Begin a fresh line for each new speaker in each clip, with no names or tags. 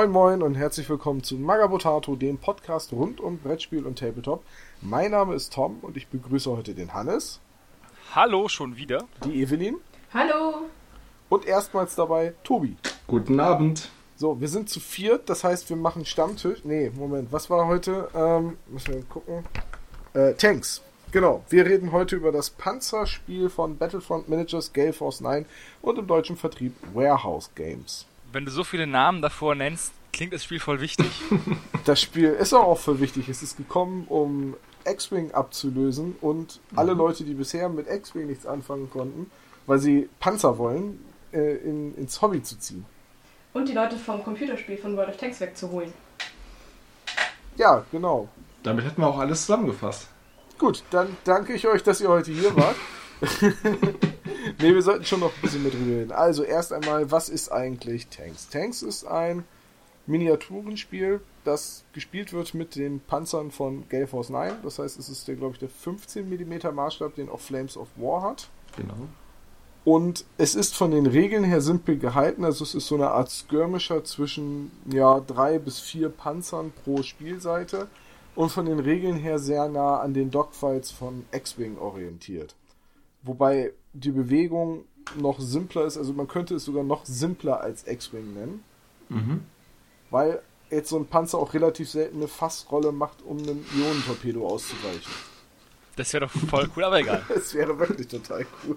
Moin Moin und herzlich willkommen zu Magabotato, dem Podcast rund um Brettspiel und Tabletop. Mein Name ist Tom und ich begrüße heute den Hannes.
Hallo, schon wieder.
Die Evelyn.
Hallo.
Und erstmals dabei Tobi.
Guten Abend.
So, wir sind zu viert, das heißt, wir machen Stammtisch. Nee, Moment, was war heute? Ähm, müssen wir gucken. Äh, Tanks. Genau, wir reden heute über das Panzerspiel von Battlefront Managers Gale Force 9 und im deutschen Vertrieb Warehouse Games.
Wenn du so viele Namen davor nennst, klingt das Spiel voll wichtig.
Das Spiel ist auch voll wichtig. Es ist gekommen, um X-Wing abzulösen und alle Leute, die bisher mit X-Wing nichts anfangen konnten, weil sie Panzer wollen, äh, in, ins Hobby zu ziehen.
Und die Leute vom Computerspiel von World of Tanks wegzuholen.
Ja, genau.
Damit hätten wir auch alles zusammengefasst.
Gut, dann danke ich euch, dass ihr heute hier wart. ne, wir sollten schon noch ein bisschen mit reden. Also erst einmal, was ist eigentlich Tanks? Tanks ist ein Miniaturenspiel, das gespielt wird mit den Panzern von Gale Force 9. Das heißt, es ist der, glaube ich, der 15 mm Maßstab, den auch Flames of War hat.
Genau.
Und es ist von den Regeln her simpel gehalten. Also es ist so eine Art Skirmisher zwischen ja, drei bis vier Panzern pro Spielseite und von den Regeln her sehr nah an den Dogfights von X-Wing orientiert. Wobei die Bewegung noch simpler ist, also man könnte es sogar noch simpler als X-Wing nennen,
Mhm.
Weil jetzt so ein Panzer auch relativ selten eine Fassrolle macht, um einem Ionentorpedo auszuweichen.
Das wäre doch voll cool, aber egal.
Das wäre wirklich total cool.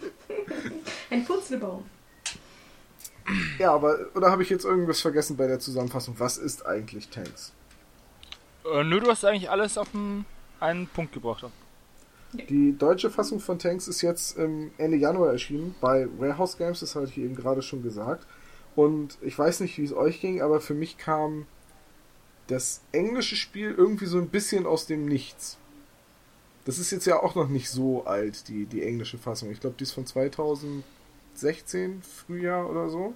Ein Purzelbaum.
Ja, aber oder habe ich jetzt irgendwas vergessen bei der Zusammenfassung? Was ist eigentlich Tanks?
Äh, nö, du hast eigentlich alles auf den, einen Punkt gebracht.
Die deutsche Fassung von Tanks ist jetzt ähm, Ende Januar erschienen bei Warehouse Games, das hatte ich eben gerade schon gesagt. Und ich weiß nicht, wie es euch ging, aber für mich kam das englische Spiel irgendwie so ein bisschen aus dem Nichts. Das ist jetzt ja auch noch nicht so alt, die, die englische Fassung. Ich glaube, die ist von 2016, Frühjahr oder so.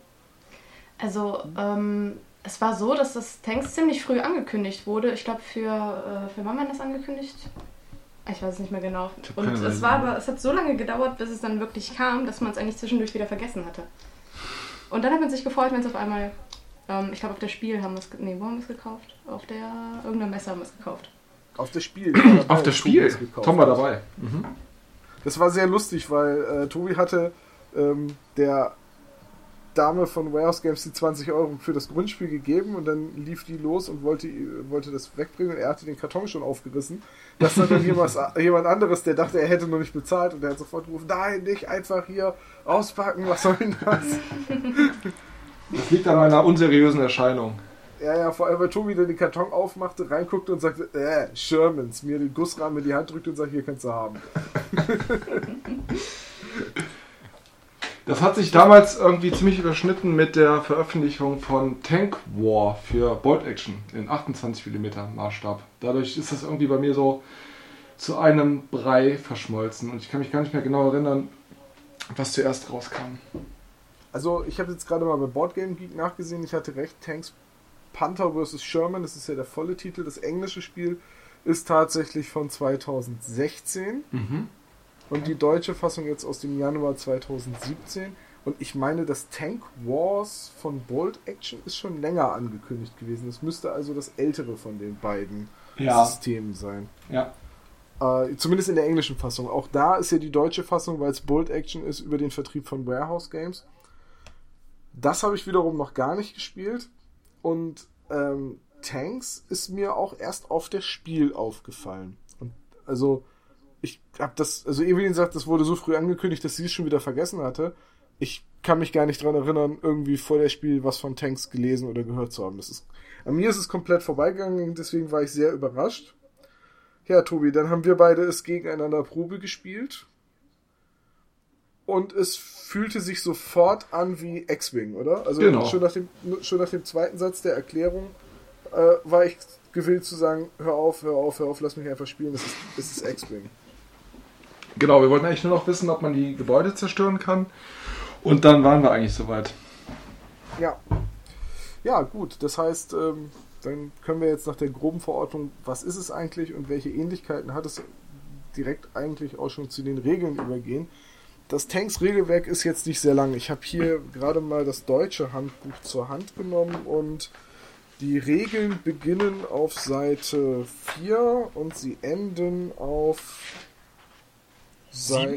Also, ähm, es war so, dass das Tanks ziemlich früh angekündigt wurde. Ich glaube, für, äh, für wann war das angekündigt? Ich weiß es nicht mehr genau. Und es war aber, es hat so lange gedauert, bis es dann wirklich kam, dass man es eigentlich zwischendurch wieder vergessen hatte. Und dann hat man sich gefreut, wenn es auf einmal, ähm, ich glaube auf der Spiel haben wir es, nee, wo haben wir es gekauft? Auf der, irgendeiner Messe haben wir es gekauft.
Auf das Spiel. war dabei,
Auf
Tobi
Spiel.
es gekauft
Tom war dabei. Mhm.
Das war sehr lustig, weil äh, Tobi hatte ähm, der Dame von Warehouse Games die 20 Euro für das Grundspiel gegeben und dann lief die los und wollte, wollte das wegbringen und er hatte den Karton schon aufgerissen. Das dann, dann jemand, jemand anderes, der dachte, er hätte noch nicht bezahlt und der hat sofort gerufen, nein, nicht einfach hier auspacken, was soll denn das?
Das liegt an meiner unseriösen Erscheinung.
Ja, ja, vor allem, weil Tobi dann den Karton aufmachte, reinguckte und sagte, äh, Shermans, mir den Gussrahmen in die Hand drückte und sagte, hier kannst du haben.
Das hat sich damals irgendwie ziemlich überschnitten mit der Veröffentlichung von Tank War für Bolt Action in 28 mm Maßstab. Dadurch ist das irgendwie bei mir so zu einem Brei verschmolzen und ich kann mich gar nicht mehr genau erinnern, was zuerst rauskam.
Also, ich habe jetzt gerade mal bei Boardgame Geek nachgesehen. Ich hatte recht. Tanks Panther vs. Sherman, das ist ja der volle Titel. Das englische Spiel ist tatsächlich von 2016
Mhm.
und die deutsche Fassung jetzt aus dem Januar 2017. Und ich meine, das Tank Wars von Bolt Action ist schon länger angekündigt gewesen. Es müsste also das ältere von den beiden
Ja.
Systemen sein.
Ja.
Äh, zumindest in der englischen Fassung. Auch da ist ja die deutsche Fassung, weil es Bolt Action ist, über den Vertrieb von Warehouse Games. Das habe ich wiederum noch gar nicht gespielt. Und ähm, Tanks ist mir auch erst auf der Spiel aufgefallen. Und also, ich habe das, also Evelyn sagt, das wurde so früh angekündigt, dass sie es schon wieder vergessen hatte. Ich kann mich gar nicht dran erinnern, irgendwie vor der Spiel was von Tanks gelesen oder gehört zu haben. Das ist, an mir ist es komplett vorbeigegangen, deswegen war ich sehr überrascht. Ja, Tobi, dann haben wir beide es gegeneinander Probe gespielt. Und es fühlte sich sofort an wie X-Wing, oder? Also
Genau.
schon, nach dem, schon nach dem zweiten Satz der Erklärung äh, war ich gewillt zu sagen, hör auf, hör auf, hör auf, lass mich einfach spielen, es ist, es ist X-Wing.
Genau, wir wollten eigentlich nur noch wissen, ob man die Gebäude zerstören kann. Und dann waren wir eigentlich soweit.
Ja. Ja, gut, das heißt, ähm, dann können wir jetzt nach der groben Verordnung, was ist es eigentlich und welche Ähnlichkeiten hat es, direkt eigentlich auch schon zu den Regeln übergehen. Das Tanks-Regelwerk ist jetzt nicht sehr lang. Ich habe hier gerade mal das deutsche Handbuch zur Hand genommen und Die Regeln beginnen auf Seite 4 und sie enden auf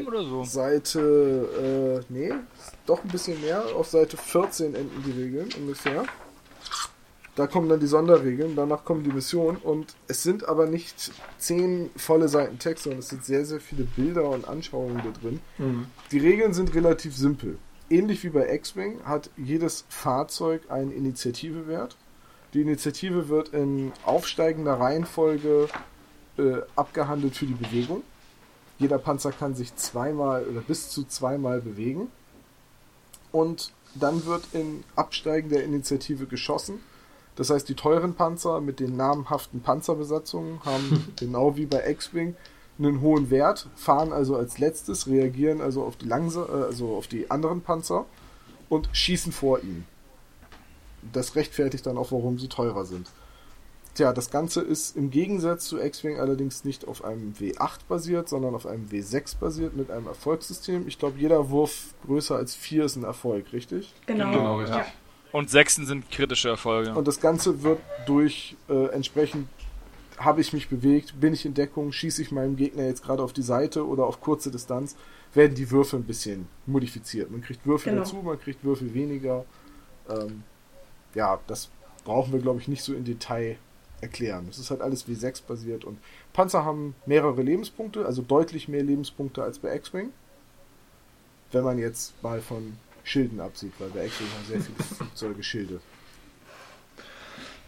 oder so?
Seite, äh, nee, doch ein bisschen mehr. Auf Seite 14 enden die Regeln ungefähr. Da kommen dann die Sonderregeln, danach kommen die Missionen und es sind aber nicht zehn volle Seiten Text, sondern es sind sehr, sehr viele Bilder und Anschauungen da drin. Die Regeln sind relativ simpel. Ähnlich wie bei X-Wing hat jedes Fahrzeug einen Initiativewert. Die Initiative wird in aufsteigender Reihenfolge äh, abgehandelt für die Bewegung. Jeder Panzer kann sich zweimal oder bis zu zweimal bewegen. Und dann wird in absteigender Initiative geschossen. Das heißt, die teuren Panzer mit den namhaften Panzerbesatzungen haben genau wie bei X-Wing einen hohen Wert, fahren also als letztes, reagieren also auf die langsa äh, also auf die anderen Panzer und schießen vor ihnen. Das rechtfertigt dann auch, warum sie teurer sind. Tja, das Ganze ist im Gegensatz zu X-Wing allerdings nicht auf einem W8 basiert, sondern auf einem W6 basiert mit einem Erfolgssystem. Ich glaube, jeder Wurf größer als 4 ist ein Erfolg, richtig?
Genau.
Genau, richtig.
Ja.
Und Sechsten sind kritische Erfolge.
Und das Ganze wird durch äh, entsprechend, habe ich mich bewegt, bin ich in Deckung, schieße ich meinem Gegner jetzt gerade auf die Seite oder auf kurze Distanz, werden die Würfe ein bisschen modifiziert. Man kriegt Würfel
Genau.
dazu, man kriegt Würfel weniger. Ähm, ja, das brauchen wir, glaube ich, nicht so in Detail erklären. Es ist halt alles W6 basiert und Panzer haben mehrere Lebenspunkte, also deutlich mehr Lebenspunkte als bei X-Wing. Wenn man jetzt mal von Schilden absieht, weil bei X-Wing haben sehr viele Flugzeuge Schilde.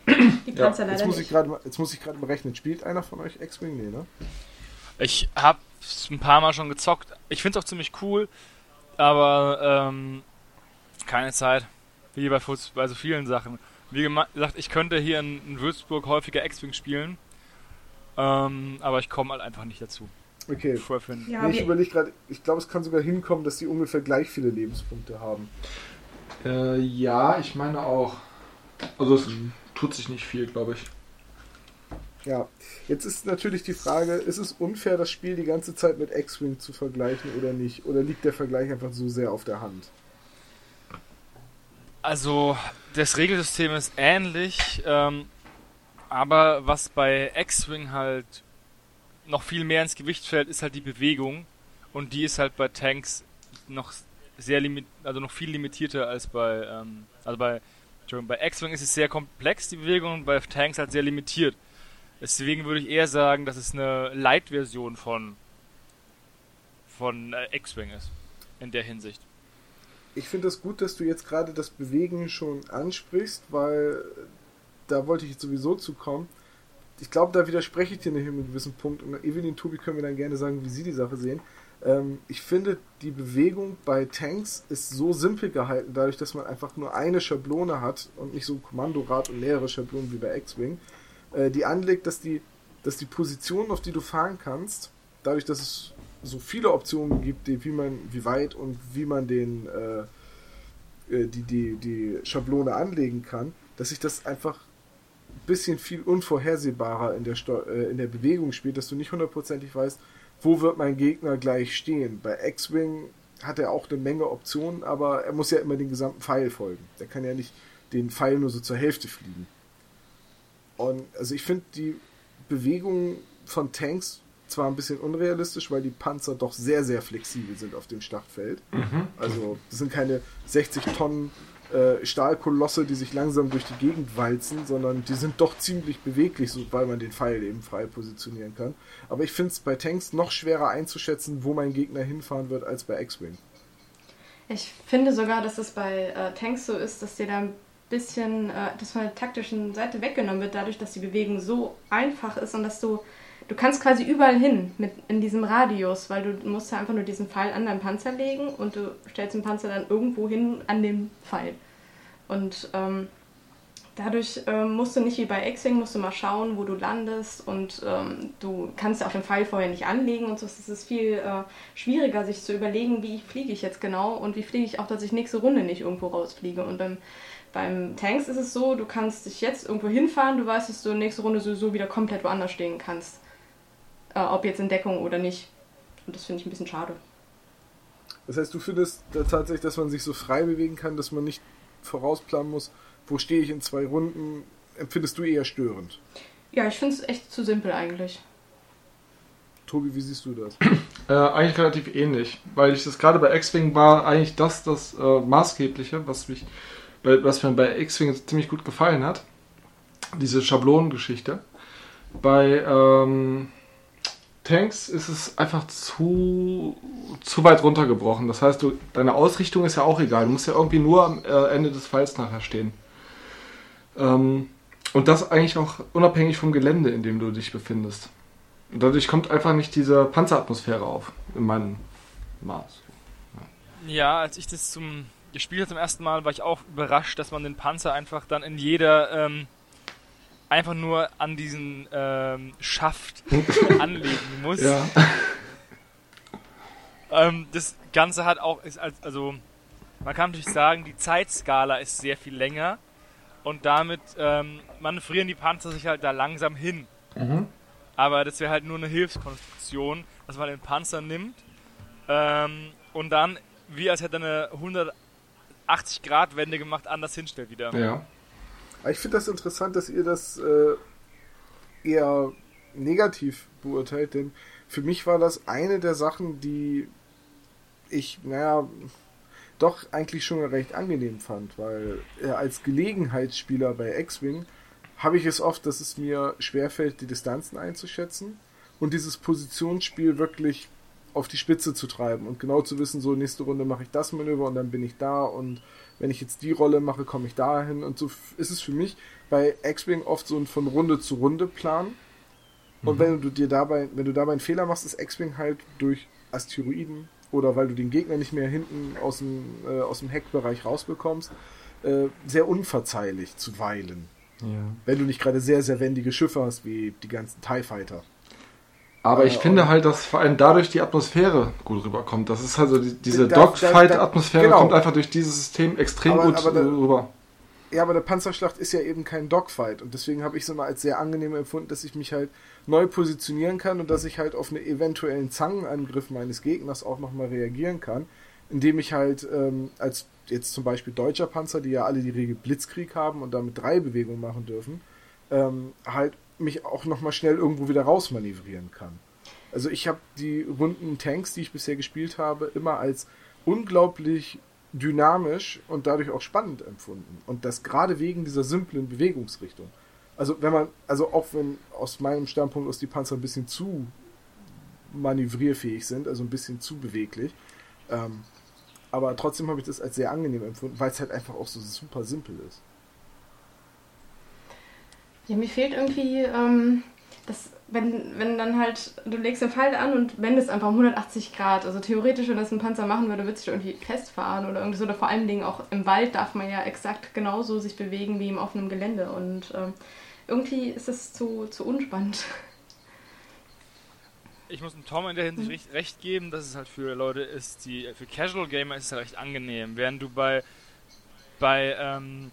Die
Ja,
Panzer
Jetzt muss, ich mal, jetzt muss ich gerade mal rechnen. Spielt einer von euch X-Wing? Nee, ne?
Ich hab's ein paar Mal schon gezockt. Ich find's auch ziemlich cool, aber ähm, keine Zeit. Wie bei, Fuß- bei so vielen Sachen. Wie gesagt, ich könnte hier in, in Würzburg häufiger X-Wing spielen, ähm, aber ich komme halt einfach nicht dazu.
Okay.
Voll finden.
Ja,
nee, ich überlege gerade, ich glaube, es kann sogar hinkommen, dass die ungefähr gleich viele Lebenspunkte haben.
Äh, ja, ich meine auch. Also es tut sich nicht viel, glaube ich.
Ja, jetzt ist natürlich die Frage, ist es unfair, das Spiel die ganze Zeit mit X-Wing zu vergleichen oder nicht? Oder liegt der Vergleich einfach so sehr auf der Hand?
Also, das Regelsystem ist ähnlich, ähm, aber was bei X-Wing halt noch viel mehr ins Gewicht fällt, ist halt die Bewegung. Und die ist halt bei Tanks noch sehr limit, also noch viel limitierter als bei, ähm, also bei, Entschuldigung, bei X-Wing ist es sehr komplex, die Bewegung, und bei Tanks halt sehr limitiert. Deswegen würde ich eher sagen, dass es eine Light-Version von, von äh, X-Wing ist. In der Hinsicht.
Ich finde es das gut, dass du jetzt gerade das Bewegen schon ansprichst, weil da wollte ich jetzt sowieso zu kommen. Ich glaube, da widerspreche ich dir nicht in einem gewissen Punkt. Und Evelyn Tobi können wir dann gerne sagen, wie sie die Sache sehen. Ähm, ich finde, die Bewegung bei Tanks ist so simpel gehalten, dadurch, dass man einfach nur eine Schablone hat und nicht so ein Kommandorad und mehrere Schablonen wie bei X-Wing, äh, die anlegt, dass die, dass die Position, auf die du fahren kannst, dadurch, dass es so viele Optionen gibt, die, wie man, wie weit und wie man den äh, äh, die, die, die Schablone anlegen kann, dass sich das einfach ein bisschen viel unvorhersehbarer in der, Steu äh, in der Bewegung spielt, dass du nicht hundertprozentig weißt, wo wird mein Gegner gleich stehen. Bei X-Wing hat er auch eine Menge Optionen, aber er muss ja immer den gesamten Pfeil folgen. Der kann ja nicht den Pfeil nur so zur Hälfte fliegen. Und also ich finde die Bewegung von Tanks zwar ein bisschen unrealistisch, weil die Panzer doch sehr, sehr flexibel sind auf dem Schlachtfeld. Also das sind keine 60 Tonnen äh, Stahlkolosse, die sich langsam durch die Gegend walzen, sondern die sind doch ziemlich beweglich, so, weil man den Pfeil eben frei positionieren kann. Aber ich finde es bei Tanks noch schwerer einzuschätzen, wo mein Gegner hinfahren wird, als bei X-Wing.
Ich finde sogar, dass es bei äh, Tanks so ist, dass dir da ein bisschen äh, das von der taktischen Seite weggenommen wird, dadurch, dass die Bewegung so einfach ist und dass du du kannst quasi überall hin mit in diesem Radius, weil du musst ja einfach nur diesen Pfeil an deinen Panzer legen und du stellst den Panzer dann irgendwo hin an den Pfeil. Und ähm, dadurch ähm, musst du nicht wie bei X-Wing, musst du mal schauen, wo du landest und ähm, du kannst ja auch den Pfeil vorher nicht anlegen und so. Es ist viel äh, schwieriger, sich zu überlegen, wie fliege ich jetzt genau und wie fliege ich auch, dass ich nächste Runde nicht irgendwo rausfliege. Und beim, beim Tanks ist es so, du kannst dich jetzt irgendwo hinfahren, du weißt, dass du nächste Runde sowieso wieder komplett woanders stehen kannst. Äh, ob jetzt in Deckung oder nicht. Und das finde ich ein bisschen schade.
Das heißt, du findest da tatsächlich, dass man sich so frei bewegen kann, dass man nicht vorausplanen muss, wo stehe ich in zwei Runden, empfindest du eher störend?
Ja, ich finde es echt zu simpel eigentlich.
Tobi, wie siehst du das?
Äh, eigentlich relativ ähnlich, weil ich das gerade bei X-Wing war eigentlich das das äh, maßgebliche, was mich, bei, was mir bei X-Wing ziemlich gut gefallen hat, diese Schablonengeschichte. Bei ähm, Tanks ist es einfach zu zu weit runtergebrochen. Das heißt, du, deine Ausrichtung ist ja auch egal. Du musst ja irgendwie nur am äh, Ende des Falls nachher stehen. Ähm, und das eigentlich auch unabhängig vom Gelände, in dem du dich befindest. Und dadurch kommt einfach nicht diese Panzeratmosphäre auf, in meinem Maß.
Ja, als ich das zum gespielt habe zum ersten Mal, war ich auch überrascht, dass man den Panzer einfach dann in jeder ähm, einfach nur an diesen ähm, Schaft anlegen muss.
Ja.
Ähm, das Ganze hat auch, ist als, also man kann natürlich sagen, die Zeitskala ist sehr viel länger und damit ähm, manövrieren die Panzer sich halt da langsam hin.
Mhm.
Aber das wäre halt nur eine Hilfskonstruktion, dass man den Panzer nimmt ähm, und dann, wie als hätte er eine 180-Grad-Wende gemacht, anders hinstellt wieder.
Ja.
Aber Ich finde das interessant, dass ihr das äh, eher negativ beurteilt, denn für mich war das eine der Sachen, die ich, naja, doch eigentlich schon recht angenehm fand, weil äh, als Gelegenheitsspieler bei X-Wing habe ich es oft, dass es mir schwerfällt, die Distanzen einzuschätzen und dieses Positionsspiel wirklich auf die Spitze zu treiben und genau zu wissen, so nächste Runde mache ich das Manöver und dann bin ich da und wenn ich jetzt die Rolle mache, komme ich dahin und so ist es für mich bei X-Wing oft so ein von Runde zu Runde Plan. Und wenn du dir dabei, wenn du dabei einen Fehler machst, ist X-Wing halt durch Asteroiden oder weil du den Gegner nicht mehr hinten aus dem, äh, aus dem Heckbereich rausbekommst, äh, sehr unverzeihlich zuweilen.
ja.
Wenn du nicht gerade sehr, sehr wendige Schiffe hast, wie die ganzen TIE Fighter.
Aber ich finde halt, dass vor allem dadurch die Atmosphäre gut rüberkommt. Das ist also die, diese Dogfight-Atmosphäre
genau.
kommt einfach durch dieses System extrem
Aber-
gut
aber
äh, rüber.
Ja, aber der Panzerschlacht ist ja eben kein Dogfight und deswegen habe ich es immer als sehr angenehm empfunden, dass ich mich halt neu positionieren kann und dass ich halt auf einen eventuellen Zangenangriff meines Gegners auch nochmal reagieren kann, indem ich halt ähm, als jetzt zum Beispiel deutscher Panzer, die ja alle die Regel Blitzkrieg haben und damit drei Bewegungen machen dürfen, ähm, halt mich auch nochmal schnell irgendwo wieder rausmanövrieren kann. Also ich habe die runden Tanks, die ich bisher gespielt habe, immer als unglaublich dynamisch und dadurch auch spannend empfunden. Und das gerade wegen dieser simplen Bewegungsrichtung. Also wenn man, also auch wenn aus meinem Standpunkt aus die Panzer ein bisschen zu manövrierfähig sind, also ein bisschen zu beweglich, ähm, aber trotzdem habe ich das als sehr angenehm empfunden, weil es halt einfach auch so super simpel ist.
Ja, mir fehlt irgendwie, ähm, das, wenn, wenn dann halt, du legst den Pfeil an und wendest einfach um 180 Grad. Also theoretisch, wenn das ein Panzer machen würde, würde sich da irgendwie festfahren oder irgendwie so. Oder vor allen Dingen auch im Wald darf man ja exakt genauso sich bewegen wie im offenen Gelände. Und ähm, irgendwie ist das zu, zu unspannend.
Ich muss dem Tom in der Hinsicht recht, recht geben, dass es halt für Leute ist, die für Casual Gamer ist es halt recht angenehm. Während du bei bei ähm,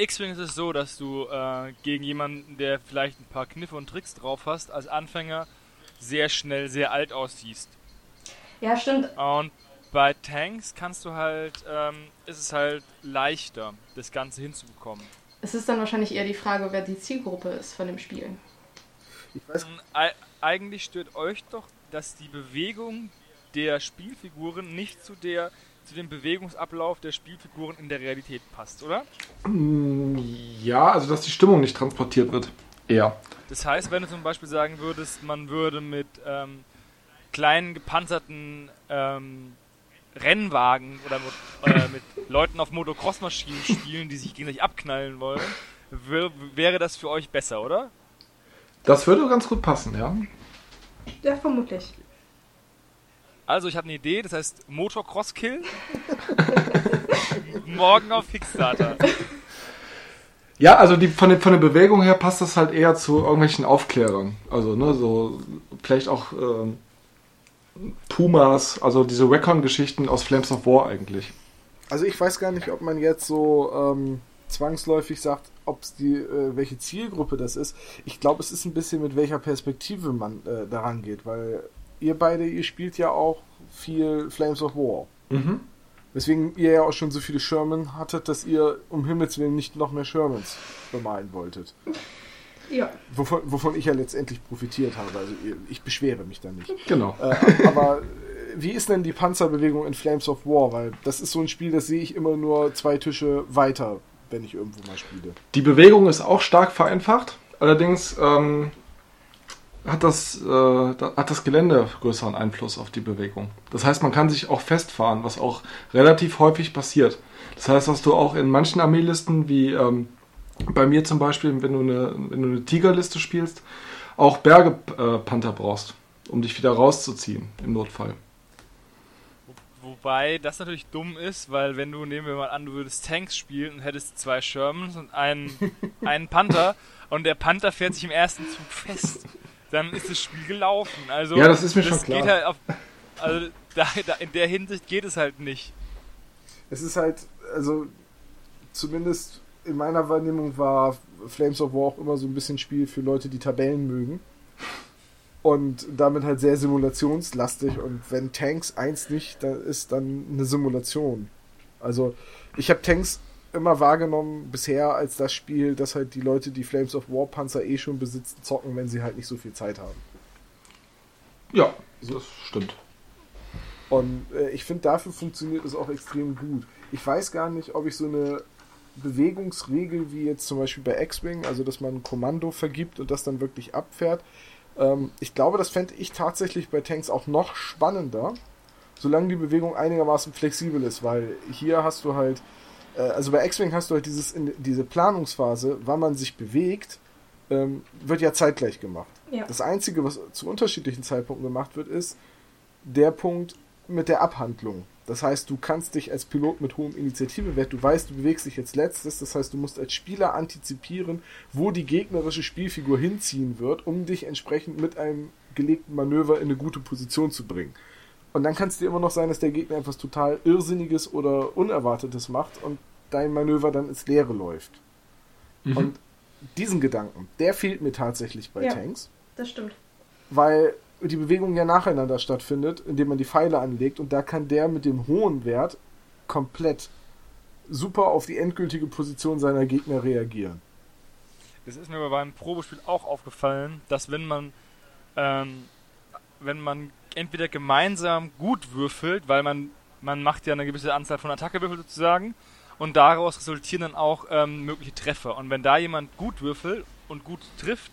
X-Wing ist es so, dass du äh, gegen jemanden, der vielleicht ein paar Kniffe und Tricks drauf hast, als Anfänger sehr schnell sehr alt aussiehst.
Ja, stimmt.
Und bei Tanks kannst du halt, ähm, ist es halt leichter, das Ganze hinzubekommen.
Es ist dann wahrscheinlich eher die Frage, wer die Zielgruppe ist von dem Spiel.
Ich weiß,
Eig- eigentlich stört euch doch, dass die Bewegung der Spielfiguren nicht zu der zu dem Bewegungsablauf der Spielfiguren in der Realität passt, oder?
Mm, Ja, also dass die Stimmung nicht transportiert wird. Eher.
Das heißt, wenn du zum Beispiel sagen würdest, man würde mit ähm, kleinen gepanzerten ähm, Rennwagen oder mit, äh, mit Leuten auf Motocross-Maschinen spielen, die sich gegenseitig abknallen wollen, wär, wäre das für euch besser, oder?
Das würde ganz gut passen, ja.
Ja, vermutlich.
Also, ich habe eine Idee, das heißt Motocross-Kill. Morgen auf Kickstarter.
Ja, also die, von, der, von der Bewegung her passt das halt eher zu irgendwelchen Aufklärern. Also, ne, so vielleicht auch ähm, Pumas, also diese Recon-Geschichten aus Flames of War eigentlich.
Also ich weiß gar nicht, ob man jetzt so ähm, zwangsläufig sagt, ob es die, äh, welche Zielgruppe das ist. Ich glaube, es ist ein bisschen mit welcher Perspektive man äh, daran geht, weil ihr beide, ihr spielt ja auch viel Flames of War.
Mhm.
Weswegen ihr ja auch schon so viele Sherman hattet, dass ihr um Himmels Willen nicht noch mehr Shermans bemalen wolltet.
Ja.
Wovon, wovon ich ja letztendlich profitiert habe. Also ich beschwere mich da nicht.
Genau.
Äh, aber äh, wie ist denn die Panzerbewegung in Flames of War? Weil das ist so ein Spiel, das sehe ich immer nur zwei Tische weiter, wenn ich irgendwo mal spiele.
Die Bewegung ist auch stark vereinfacht. Allerdings ähm, hat, das, äh, da- hat das Gelände größeren Einfluss auf die Bewegung. Das heißt, man kann sich auch festfahren, was auch relativ häufig passiert. Das heißt, dass du auch in manchen Armeelisten, wie ähm, bei mir zum Beispiel, wenn du eine, wenn du eine Tigerliste spielst, auch Bergepanther brauchst, um dich wieder rauszuziehen im Notfall.
Wobei das natürlich dumm ist, weil wenn du, nehmen wir mal an, du würdest Tanks spielen und hättest zwei Shermans und einen, einen Panther und der Panther fährt sich im ersten Zug fest, dann ist das Spiel gelaufen. Also
Ja, das ist mir schon klar.
Geht halt auf, also da, da, in der Hinsicht geht es halt nicht.
Es ist halt, also zumindest in meiner Wahrnehmung war Flames of War auch immer so ein bisschen Spiel für Leute, die Tabellen mögen. Und damit halt sehr simulationslastig. Und wenn Tanks eins nicht, dann ist dann eine Simulation. Also ich habe Tanks immer wahrgenommen bisher als das Spiel, das halt die Leute, die Flames of War Panzer eh schon besitzen, zocken, wenn sie halt nicht so viel Zeit haben.
Ja, das stimmt.
Und äh, ich finde, dafür funktioniert es auch extrem gut. Ich weiß gar nicht, ob ich so eine Bewegungsregel wie jetzt zum Beispiel bei X-Wing, also dass man ein Kommando vergibt und das dann wirklich abfährt. Ähm, ich glaube, das fände ich tatsächlich bei Tanks auch noch spannender, solange die Bewegung einigermaßen flexibel ist, weil hier hast du halt, also bei X-Wing hast du halt dieses, in, diese Planungsphase, wann man sich bewegt, ähm, wird ja zeitgleich gemacht.
Ja.
Das Einzige, was zu unterschiedlichen Zeitpunkten gemacht wird, ist der Punkt mit der Abhandlung. Das heißt, du kannst dich als Pilot mit hohem Initiativewert, du weißt, du bewegst dich jetzt letztes, das heißt, du musst als Spieler antizipieren, wo die gegnerische Spielfigur hinziehen wird, um dich entsprechend mit einem gelegten Manöver in eine gute Position zu bringen. Und dann kann es dir immer noch sein, dass der Gegner etwas total Irrsinniges oder Unerwartetes macht und dein Manöver dann ins Leere läuft. Und diesen Gedanken, der fehlt mir tatsächlich bei
Ja.
Tanks
Das stimmt.
weil die Bewegung ja nacheinander stattfindet, indem man die Pfeile anlegt und da kann der mit dem hohen Wert komplett super auf die endgültige Position seiner Gegner reagieren.
Das ist mir aber beim Probespiel auch aufgefallen, dass wenn man, ähm, wenn man entweder gemeinsam gut würfelt, weil man, man macht ja eine gewisse Anzahl von Attackewürfeln sozusagen, und daraus resultieren dann auch ähm, mögliche Treffer. Und wenn da jemand gut würfelt und gut trifft,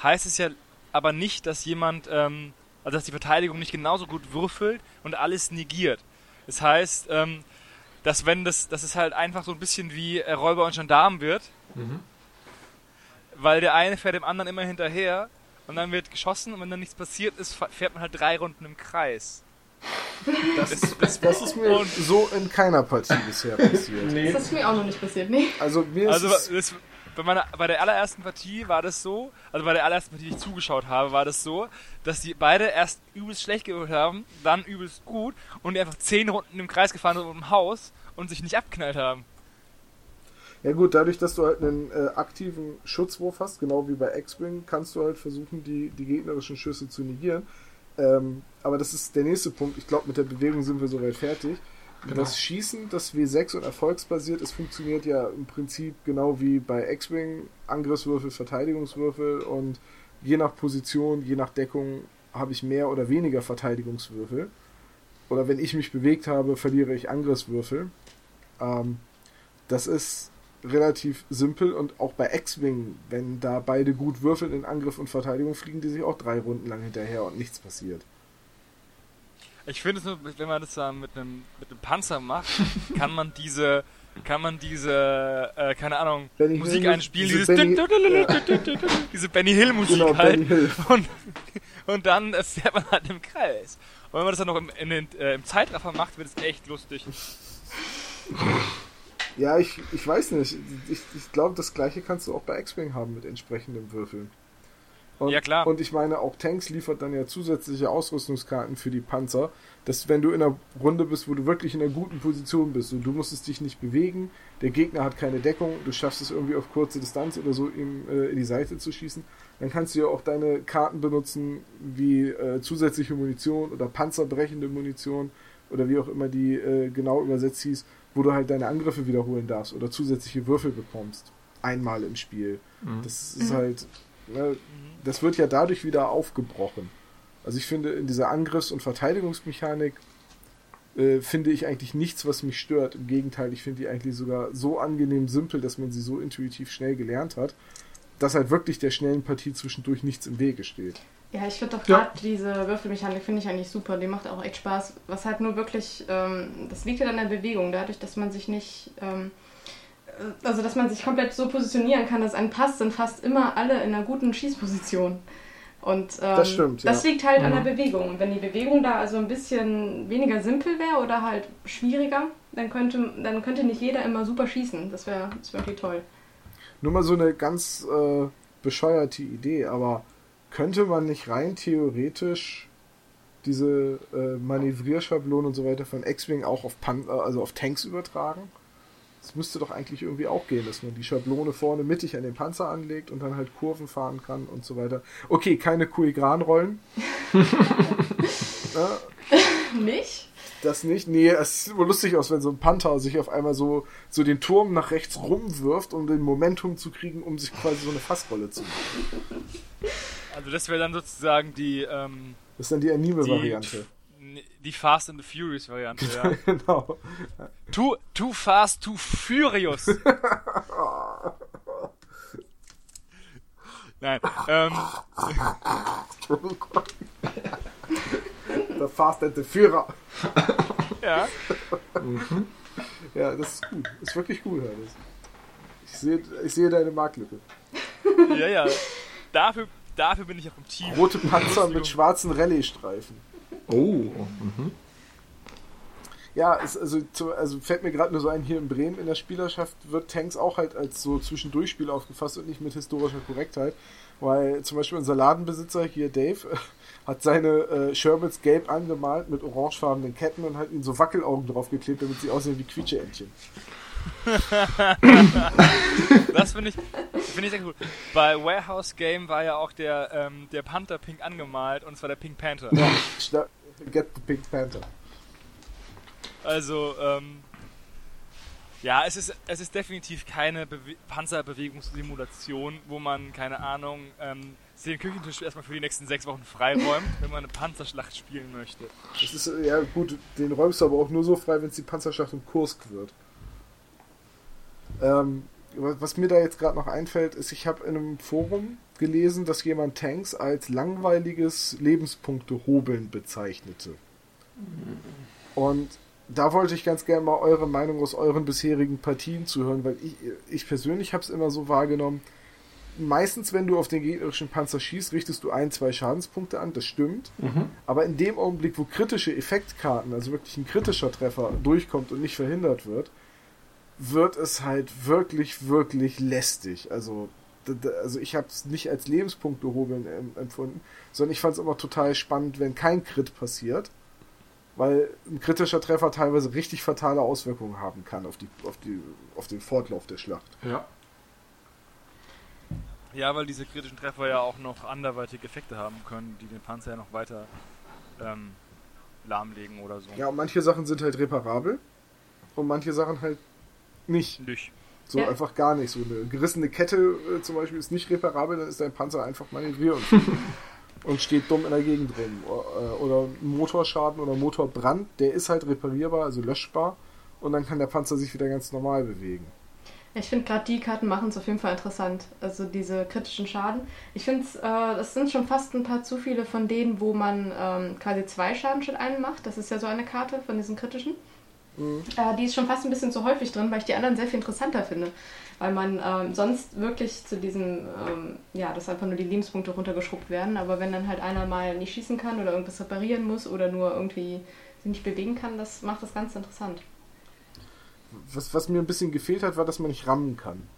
heißt es ja aber nicht, dass jemand, ähm, also dass die Verteidigung nicht genauso gut würfelt und alles negiert. Das heißt, ähm, dass wenn das, dass es halt einfach so ein bisschen wie äh, Räuber und Gendarm wird, weil der eine fährt dem anderen immer hinterher und dann wird geschossen und wenn dann nichts passiert ist, fährt man halt drei Runden im Kreis.
Das, das, das ist mir
Und-
so in keiner Partie bisher passiert.
Das ist mir auch noch nicht passiert, nee.
Also mir
Also
ist es,
bei, meiner, bei der allerersten Partie war das so, also bei der allerersten Partie, die ich zugeschaut habe, war das so, dass die beide erst übelst schlecht gewürfelt haben, dann übelst gut und die einfach zehn Runden im Kreis gefahren sind um im Haus und sich nicht abknallt haben.
Ja gut, dadurch, dass du halt einen äh, aktiven Schutzwurf hast, genau wie bei X-Wing, kannst du halt versuchen, die, die gegnerischen Schüsse zu negieren. Ähm, aber das ist der nächste Punkt. Ich glaube, mit der Bewegung sind wir soweit fertig.
Genau.
Das Schießen, das W6 und erfolgsbasiert ist, funktioniert ja im Prinzip genau wie bei X-Wing. Angriffswürfel, Verteidigungswürfel und je nach Position, je nach Deckung habe ich mehr oder weniger Verteidigungswürfel. Oder wenn ich mich bewegt habe, verliere ich Angriffswürfel. Ähm, das ist relativ simpel und auch bei X-Wing, wenn da beide gut würfeln in Angriff und Verteidigung, fliegen die sich auch drei Runden lang hinterher und nichts passiert.
Ich finde es nur, wenn man das dann mit einem mit einem Panzer macht, kann man diese kann man diese äh, keine Ahnung
Benny
Musik
Hill-
einspielen,
diese
dieses
Benny-
diese Benny Hill Musik
Genau,
halt
Benny Hill.
und und dann äh, fährt man halt im Kreis. Und wenn man das dann noch im, in den, äh, im Zeitraffer macht, wird es echt lustig.
Ja, ich, ich weiß nicht. Ich, ich glaube, das gleiche kannst du auch bei X-Wing haben mit entsprechenden Würfeln. Und,
Ja, klar.
Und ich meine, auch Tanks liefert dann ja zusätzliche Ausrüstungskarten für die Panzer, dass wenn du in einer Runde bist, wo du wirklich in einer guten Position bist und du musstest dich nicht bewegen, der Gegner hat keine Deckung, du schaffst es irgendwie auf kurze Distanz oder so ihm äh, in die Seite zu schießen, dann kannst du ja auch deine Karten benutzen wie äh, zusätzliche Munition oder panzerbrechende Munition oder wie auch immer die äh, genau übersetzt hieß, wo du halt deine Angriffe wiederholen darfst oder zusätzliche Würfel bekommst. Einmal im Spiel.
Mhm.
Das ist halt, ne, das wird ja dadurch wieder aufgebrochen. Also ich finde, in dieser Angriffs- und Verteidigungsmechanik äh, finde ich eigentlich nichts, was mich stört. Im Gegenteil, ich finde die eigentlich sogar so angenehm simpel, dass man sie so intuitiv schnell gelernt hat, dass halt wirklich der schnellen Partie zwischendurch nichts im Wege steht.
Ja, ich finde doch
Ja.
gerade diese Würfelmechanik finde ich eigentlich super. Die macht auch echt Spaß. Was halt nur wirklich, ähm, das liegt ja an der Bewegung, dadurch, dass man sich nicht, ähm, äh, also dass man sich komplett so positionieren kann, dass einem passt, sind fast immer alle in einer guten Schießposition. Und ähm,
Das stimmt, ja.
das liegt halt an
Mhm.
der Bewegung. Und wenn die Bewegung da also ein bisschen weniger simpel wäre oder halt schwieriger, dann könnte, dann könnte nicht jeder immer super schießen. Das wäre das wär wirklich toll.
Nur mal so eine ganz äh, bescheuerte Idee, aber könnte man nicht rein theoretisch diese äh, Manövrierschablonen und so weiter von X-Wing auch auf, Pan äh, also auf Tanks übertragen? Das müsste doch eigentlich irgendwie auch gehen, dass man die Schablone vorne mittig an den Panzer anlegt und dann halt Kurven fahren kann und so weiter. Okay, keine Kuigran-Rollen. ja,
Nicht?
das nicht. Nee, es sieht immer lustig aus, wenn so ein Panther sich auf einmal so, so den Turm nach rechts rumwirft, um den Momentum zu kriegen, um sich quasi so eine Fassrolle zu machen.
Also das wäre dann sozusagen die, ähm,
Das ist dann die Anime-Variante.
die, die Fast and the Furious Variante, ja.
genau.
too, too fast, too furious. Nein, ähm,
Der Fast and the Führer.
ja.
Ja, das ist gut. Ist wirklich gut, Hannes. Ich sehe, ich sehe deine Marktlücke.
Ja, ja. Dafür, dafür bin ich auch im Team.
Rote Panzer mit schwarzen Rallye-Streifen.
Oh. Mhm.
Ja, es, also, zu, also fällt mir gerade nur so ein, hier in Bremen in der Spielerschaft wird Tanks auch halt als so Zwischendurchspiel aufgefasst und nicht mit historischer Korrektheit. Weil zum Beispiel unser Ladenbesitzer hier, Dave, hat seine äh, Sherbets gelb angemalt mit orangefarbenen Ketten und hat ihnen so Wackelaugen draufgeklebt, damit sie aussehen wie Quietscheentchen.
Das finde ich, finde ich sehr cool. Bei Warehouse Game war ja auch der, ähm, der Panther pink angemalt und zwar der Pink Panther.
Ja, get the Pink Panther.
Also, ähm, ja, es ist, es ist definitiv keine Bewe Panzerbewegungssimulation, wo man, keine Ahnung, ähm, den Küchentisch erstmal für die nächsten sechs Wochen freiräumt, wenn man eine Panzerschlacht spielen möchte.
Das ist, ja gut, den räumst du aber auch nur so frei, wenn es die Panzerschlacht um Kursk wird. Ähm, wa- was mir da jetzt gerade noch einfällt, ist, ich habe in einem Forum gelesen, dass jemand Tanks als langweiliges Lebenspunkte-Hobeln bezeichnete. Und da wollte ich ganz gerne mal eure Meinung aus euren bisherigen Partien zuhören, weil ich, ich persönlich habe es immer so wahrgenommen, meistens, wenn du auf den gegnerischen Panzer schießt, richtest du ein, zwei Schadenspunkte an, das stimmt.
Mhm.
Aber in dem Augenblick, wo kritische Effektkarten, also wirklich ein kritischer Treffer durchkommt und nicht verhindert wird, wird es halt wirklich, wirklich lästig. Also, also ich habe es nicht als Lebenspunkte hobeln empfunden, sondern ich fand es immer total spannend, wenn kein Crit passiert, weil ein kritischer Treffer teilweise richtig fatale Auswirkungen haben kann auf, die, auf, die, auf den Fortlauf der Schlacht.
Ja.
Ja, weil diese kritischen Treffer ja auch noch anderweitige Effekte haben können, die den Panzer ja noch weiter ähm, lahmlegen oder so.
Ja, und manche Sachen sind halt reparabel und manche Sachen halt nicht.
Nicht.
So
Ja.
einfach gar nicht. So eine gerissene Kette äh, zum Beispiel ist nicht reparabel, dann ist dein Panzer einfach manövriert und steht dumm in der Gegend rum. Äh, Oder Motorschaden oder Motorbrand, der ist halt reparierbar, also löschbar und dann kann der Panzer sich wieder ganz normal bewegen.
Ich finde gerade die Karten machen es auf jeden Fall interessant. Also diese kritischen Schaden. Ich finde es, äh, das sind schon fast ein paar zu viele von denen, wo man ähm, quasi zwei Schaden statt einen macht. Das ist ja so eine Karte von diesen kritischen. Äh, die ist schon fast ein bisschen zu häufig drin, weil ich die anderen sehr viel interessanter finde. Weil man ähm, sonst wirklich zu diesem, ähm, ja, dass einfach nur die Lebenspunkte runtergeschrubbt werden. Aber wenn dann halt einer mal nicht schießen kann oder irgendwas reparieren muss oder nur irgendwie sich nicht bewegen kann, das macht das ganz interessant.
Was, was mir ein bisschen gefehlt hat, war, dass man nicht rammen kann.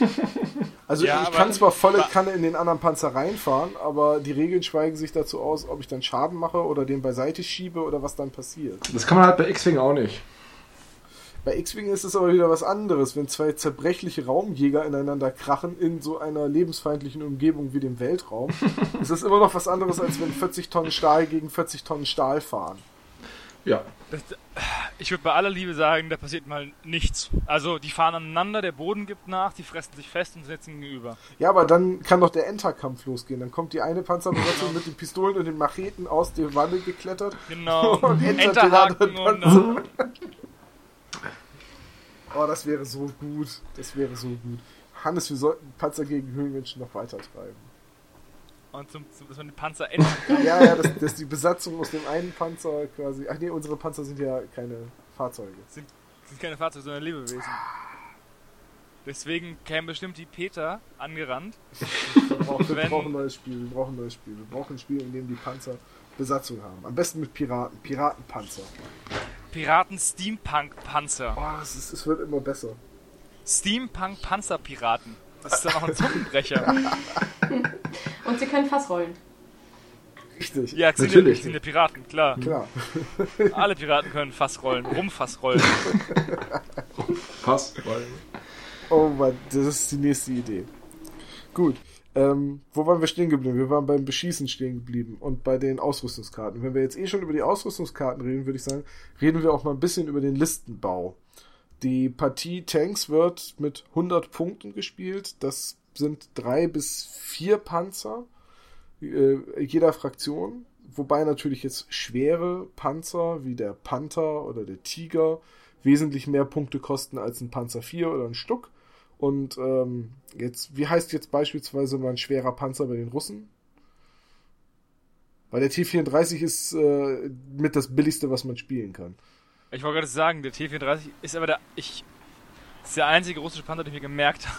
Also
Ja,
ich kann zwar volle Kanne in den anderen Panzer reinfahren, aber die Regeln schweigen sich dazu aus, ob ich dann Schaden mache oder den beiseite schiebe oder was dann passiert.
Das kann man halt bei X-Wing auch nicht.
Bei X-Wing ist es aber wieder was anderes, wenn zwei zerbrechliche Raumjäger ineinander krachen in so einer lebensfeindlichen Umgebung wie dem Weltraum. ist es immer noch was anderes, als wenn 40 Tonnen Stahl gegen 40 Tonnen Stahl fahren.
Ja.
Das, ich würde bei aller Liebe sagen, da passiert mal nichts. Also die fahren aneinander, der Boden gibt nach, die fressen sich fest und setzen gegenüber.
Ja, aber dann kann doch der Enterkampf losgehen. Dann kommt die eine Panzerbesatzung mit den Pistolen und den Macheten aus der Wanne geklettert.
Genau.
Und
Enterhaken und äh,
Oh, das wäre so gut. Das wäre so gut. Hannes, wir sollten Panzer gegen Höhlenmenschen noch weiter treiben.
Und zum, zum, dass man den Panzer ändert.
Ja, ja, dass, dass die Besatzung aus dem einen Panzer quasi. Ach nee, unsere Panzer sind ja keine Fahrzeuge.
sind, sind keine Fahrzeuge, sondern Lebewesen. Deswegen käme bestimmt die Peter angerannt.
Wir brauchen, wir brauchen ein neues Spiel. Wir brauchen ein neues Spiel. Wir brauchen ein Spiel, in dem die Panzer Besatzung haben. Am besten mit Piraten. Piratenpanzer.
Piraten Steampunk Panzer.
Oh, es, ist, es wird immer besser.
Steampunk Panzerpiraten. Das ist dann auch ein Zungenbrecher.
Und sie können Fass rollen.
Richtig.
Ja, sind
Natürlich.
Sind ja Piraten, klar.
Klar.
Alle Piraten können Fass rollen, Rumfass rollen.
Pass. Weil
Oh Mann, das ist die nächste Idee. Gut. Ähm, wo waren wir stehen geblieben? Wir waren beim Beschießen stehen geblieben und bei den Ausrüstungskarten. Wenn wir jetzt eh schon über die Ausrüstungskarten reden, würde ich sagen, reden wir auch mal ein bisschen über den Listenbau. Die Partie Tanks wird mit 100 Punkten gespielt. Das sind drei bis vier Panzer äh, jeder Fraktion. Wobei natürlich jetzt schwere Panzer wie der Panther oder der Tiger wesentlich mehr Punkte kosten als ein Panzer 4 oder ein Stuck. Und ähm, jetzt, wie heißt jetzt beispielsweise mal ein schwerer Panzer bei den Russen? Weil der T34 ist äh, mit das billigste, was man spielen kann.
Ich wollte gerade sagen, der T-34 ist aber der, ich, ist der einzige russische Panzer, den ich mir gemerkt habe.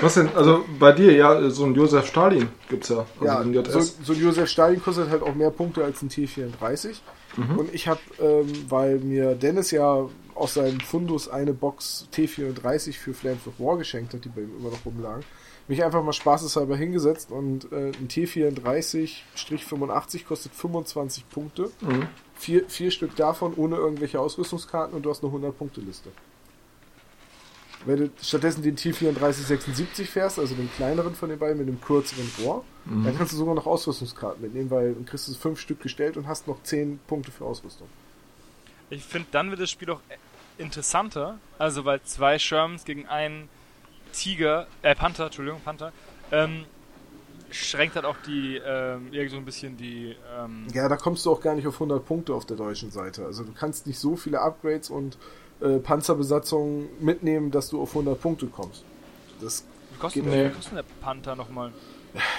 Was denn? Also bei dir, ja, so ein Josef Stalin gibt's ja. Also
ja,
den
so,
JS.
so ein Josef Stalin kostet halt auch mehr Punkte als ein T34. Und ich habe, ähm, weil mir Dennis ja aus seinem Fundus eine Box T34 für Flames of War geschenkt hat, die bei ihm immer noch rumlagen, mich einfach mal spaßeshalber hingesetzt und äh, ein T34-85 kostet 25 Punkte.
Mhm.
Vier, vier Stück davon ohne irgendwelche Ausrüstungskarten und du hast eine 100-Punkte-Liste. Wenn du stattdessen den T3476 fährst, also den kleineren von den beiden mit dem kürzeren Rohr, dann kannst du sogar noch Ausrüstungskarten mitnehmen, weil dann kriegst du fünf Stück gestellt und hast noch 10 Punkte für Ausrüstung.
Ich finde, dann wird das Spiel auch interessanter. Also, weil zwei Shermans gegen einen Tiger, äh, Panther, Entschuldigung, Panther, ähm, schränkt halt auch die, ähm, irgendwie so ein bisschen die, ähm,
Ja, da kommst du auch gar nicht auf 100 Punkte auf der deutschen Seite. Also du kannst nicht so viele Upgrades und äh, Panzerbesatzungen mitnehmen, dass du auf 100 Punkte kommst. Das
wie kostet,
Geht
wie
nicht.
kostet der Panther nochmal?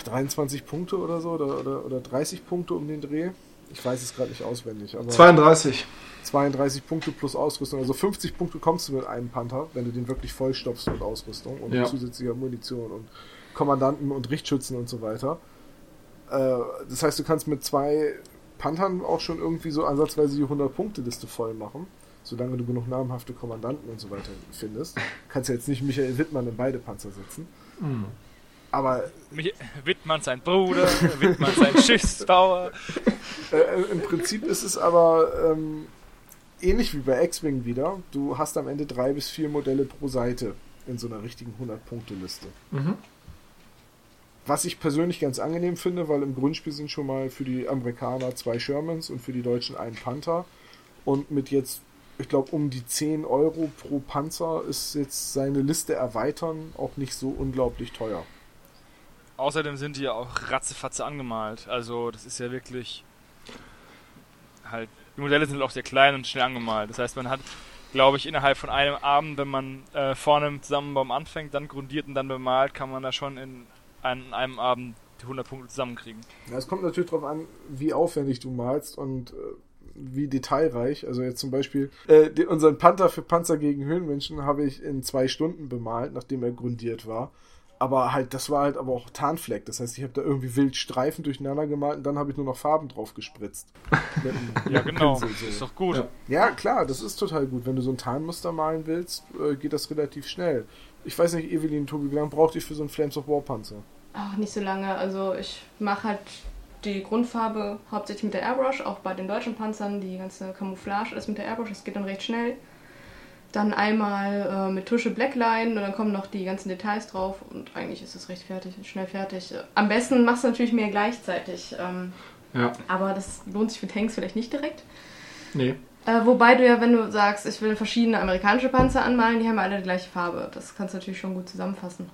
23 Punkte oder so oder, oder, oder 30 Punkte um den Dreh. Ich weiß es gerade nicht auswendig, aber
32.
32 Punkte plus Ausrüstung. Also 50 Punkte kommst du mit einem Panther, wenn du den wirklich vollstopfst mit Ausrüstung und
Ja.
zusätzlicher Munition und Kommandanten und Richtschützen und so weiter. Äh, das heißt, du kannst mit zwei Panthern auch schon irgendwie so ansatzweise die 100-Punkte-Liste voll machen, solange du genug namhafte Kommandanten und so weiter findest. Du kannst ja jetzt nicht Michael Wittmann in beide Panzer setzen. Aber
Mich, Wittmann sein Bruder, Wittmann sein Schiffsbauer.
Äh, Im Prinzip ist es aber ähm, ähnlich wie bei X-Wing wieder. Du hast am Ende drei bis vier Modelle pro Seite in so einer richtigen 100-Punkte-Liste.
Mhm.
Was ich persönlich ganz angenehm finde, weil im Grundspiel sind schon mal für die Amerikaner zwei Shermans und für die Deutschen ein Panther. Und mit jetzt, ich glaube, um die 10 Euro pro Panzer ist jetzt seine Liste erweitern auch nicht so unglaublich teuer.
Außerdem sind die ja auch ratzefatze angemalt. Also, das ist ja wirklich halt, die Modelle sind auch sehr klein und schnell angemalt. Das heißt, man hat, glaube ich, innerhalb von einem Abend, wenn man äh, vorne im Zusammenbaum anfängt, dann grundiert und dann bemalt, kann man da schon in an einem Abend die 100 Punkte zusammenkriegen.
Ja, es kommt natürlich darauf an, wie aufwendig du malst und äh, wie detailreich. Also jetzt zum Beispiel äh, den, unseren Panther für Panzer gegen Höhenmenschen habe ich in zwei Stunden bemalt, nachdem er grundiert war. Aber halt, das war halt aber auch Tarnfleck. Das heißt, ich habe da irgendwie wild Streifen durcheinander gemalt und dann habe ich nur noch Farben drauf gespritzt.
Ja, genau.
Pinsel so.
Ist doch gut.
Ja.
Ja, klar, das ist total gut. Wenn du so ein Tarnmuster malen willst, äh, geht das relativ schnell. Ich weiß nicht, Evelyn, Tobi, wie lange braucht ihr für so einen Flames of War Panzer?
Auch nicht so lange. Also ich mache halt die Grundfarbe hauptsächlich mit der Airbrush, auch bei den deutschen Panzern, die ganze Camouflage ist mit der Airbrush, das geht dann recht schnell. Dann einmal äh, mit Tusche Blackline und dann kommen noch die ganzen Details drauf und eigentlich ist es recht fertig, schnell fertig. Am besten machst du natürlich mehr gleichzeitig, ähm,
Ja.
aber das lohnt sich für Tanks vielleicht nicht direkt.
Nee.
Äh, wobei du ja, wenn du sagst, ich will verschiedene amerikanische Panzer anmalen, die haben alle die gleiche Farbe. Das kannst du natürlich schon gut zusammenfassen.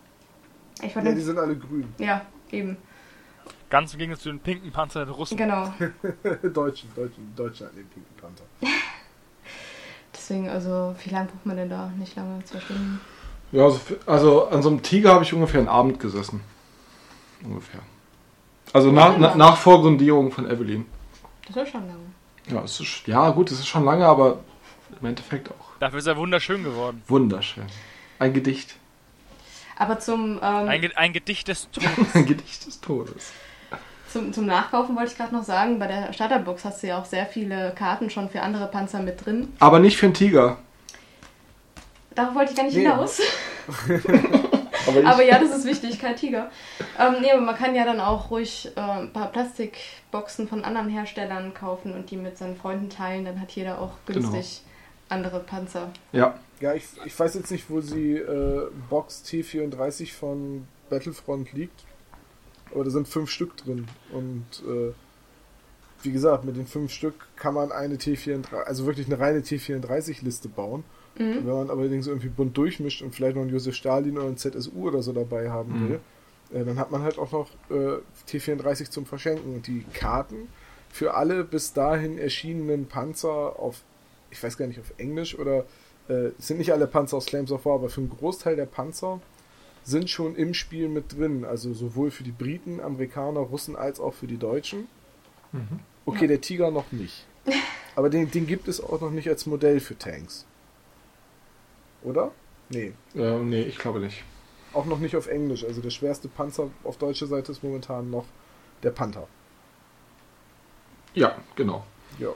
Ich fand
Ja, die sind alle grün.
ja, eben.
Ganz im Gegensatz zu den pinken Panzern der Russen.
Genau.
Deutschen, Deutschen, Deutschland den pinken Panther.
Deswegen, also, wie lange braucht man denn da? Nicht lange, zwei Stunden.
Ja, also, also an so einem Tiger habe ich ungefähr einen Abend gesessen. Ungefähr. Also nach, na, nach Vorgrundierung von Evelyn.
Das ist schon lange.
Ja, es ist, ja, gut, es ist schon lange, aber im Endeffekt auch
Dafür ist er wunderschön geworden.
wunderschön. Ein Gedicht.
Aber zum, ähm,
Ein, Ge ein Gedicht des Todes.
Ein Gedicht des Todes.
zum, zum Nachkaufen wollte ich gerade noch sagen, bei der Starterbox hast du ja auch sehr viele Karten schon für andere Panzer mit drin.
Aber nicht für einen Tiger.
Darauf wollte ich gar nicht
Nee.
hinaus.
Aber ich,
Aber ja, das ist wichtig, kein Tiger. Ähm, nee, aber man kann ja dann auch ruhig äh, ein paar Plastikboxen von anderen Herstellern kaufen und die mit seinen Freunden teilen. Dann hat jeder auch günstig andere Panzer.
ja,
Ja, ich, ich weiß jetzt nicht, wo sie äh, Box T34 von Battlefront liegt. Aber da sind fünf Stück drin. Und äh, wie gesagt, mit den fünf Stück kann man eine T34, also wirklich eine reine T34-Liste bauen.
Mhm.
Wenn man allerdings irgendwie bunt durchmischt und vielleicht noch einen Josef Stalin oder einen ZSU oder so dabei haben
Mhm.
will, äh, dann hat man halt auch noch äh, T34 zum Verschenken. Und die Karten für alle bis dahin erschienenen Panzer auf, ich weiß gar nicht, auf Englisch oder äh, es sind nicht alle Panzer aus Flames of War, aber für einen Großteil der Panzer sind schon im Spiel mit drin. Also sowohl für die Briten, Amerikaner, Russen als auch für die Deutschen.
Mhm.
Okay,
Ja.
der Tiger noch nicht. Aber den, den gibt es auch noch nicht als Modell für Tanks. Oder? Nee.
äh, nee, ich glaube nicht.
Auch noch nicht auf Englisch. Also der schwerste Panzer auf deutscher Seite ist momentan noch der Panther.
Ja, genau.
Ja.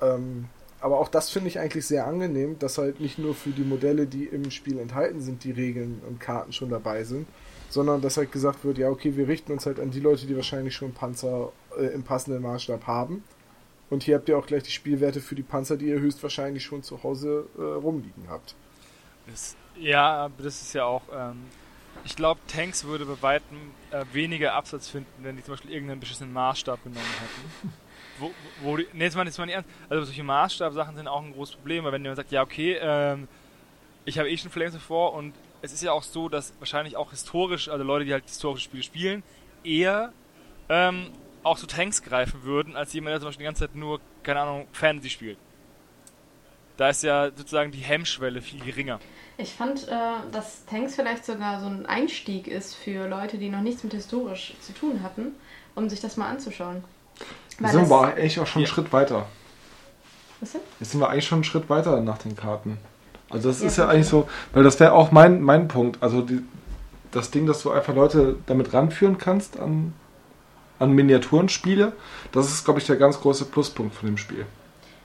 Ähm, aber auch das finde ich eigentlich sehr angenehm, dass halt nicht nur für die Modelle, die im Spiel enthalten sind, die Regeln und Karten schon dabei sind, sondern dass halt gesagt wird, ja, okay, wir richten uns halt an die Leute, die wahrscheinlich schon Panzer äh, im passenden Maßstab haben. Und hier habt ihr auch gleich die Spielwerte für die Panzer, die ihr höchstwahrscheinlich schon zu Hause äh, rumliegen habt.
Das, ja, das ist ja auch. Ähm, ich glaube, Tanks würde bei weitem äh, weniger Absatz finden, wenn die zum Beispiel irgendeinen beschissenen Maßstab genommen hätten. Wo, wo die, nee, jetzt mal, mal nicht ernst. Also solche Maßstabsachen sind auch ein großes Problem, weil wenn jemand sagt, ja okay, ähm, ich habe eh schon Flames vor und es ist ja auch so, dass wahrscheinlich auch historisch, also Leute, die halt historische Spiele spielen, eher ähm, auch zu Tanks greifen würden, als jemand, der zum Beispiel die ganze Zeit nur, keine Ahnung, Fantasy spielt. Da ist ja sozusagen die Hemmschwelle viel geringer.
Ich fand, äh, dass Tanks vielleicht sogar so ein Einstieg ist für Leute, die noch nichts mit historisch zu tun hatten, um sich das mal anzuschauen. Weil
sind wir eigentlich auch schon einen
Ja.
Schritt weiter.
Was denn?
Jetzt sind wir eigentlich schon einen Schritt weiter nach den Karten. Also das
Ja,
ist ja eigentlich so, weil das wäre auch mein, mein Punkt. Also die, das Ding, dass du einfach Leute damit ranführen kannst an, an Miniaturenspiele, das ist, glaube ich, der ganz große Pluspunkt von dem Spiel.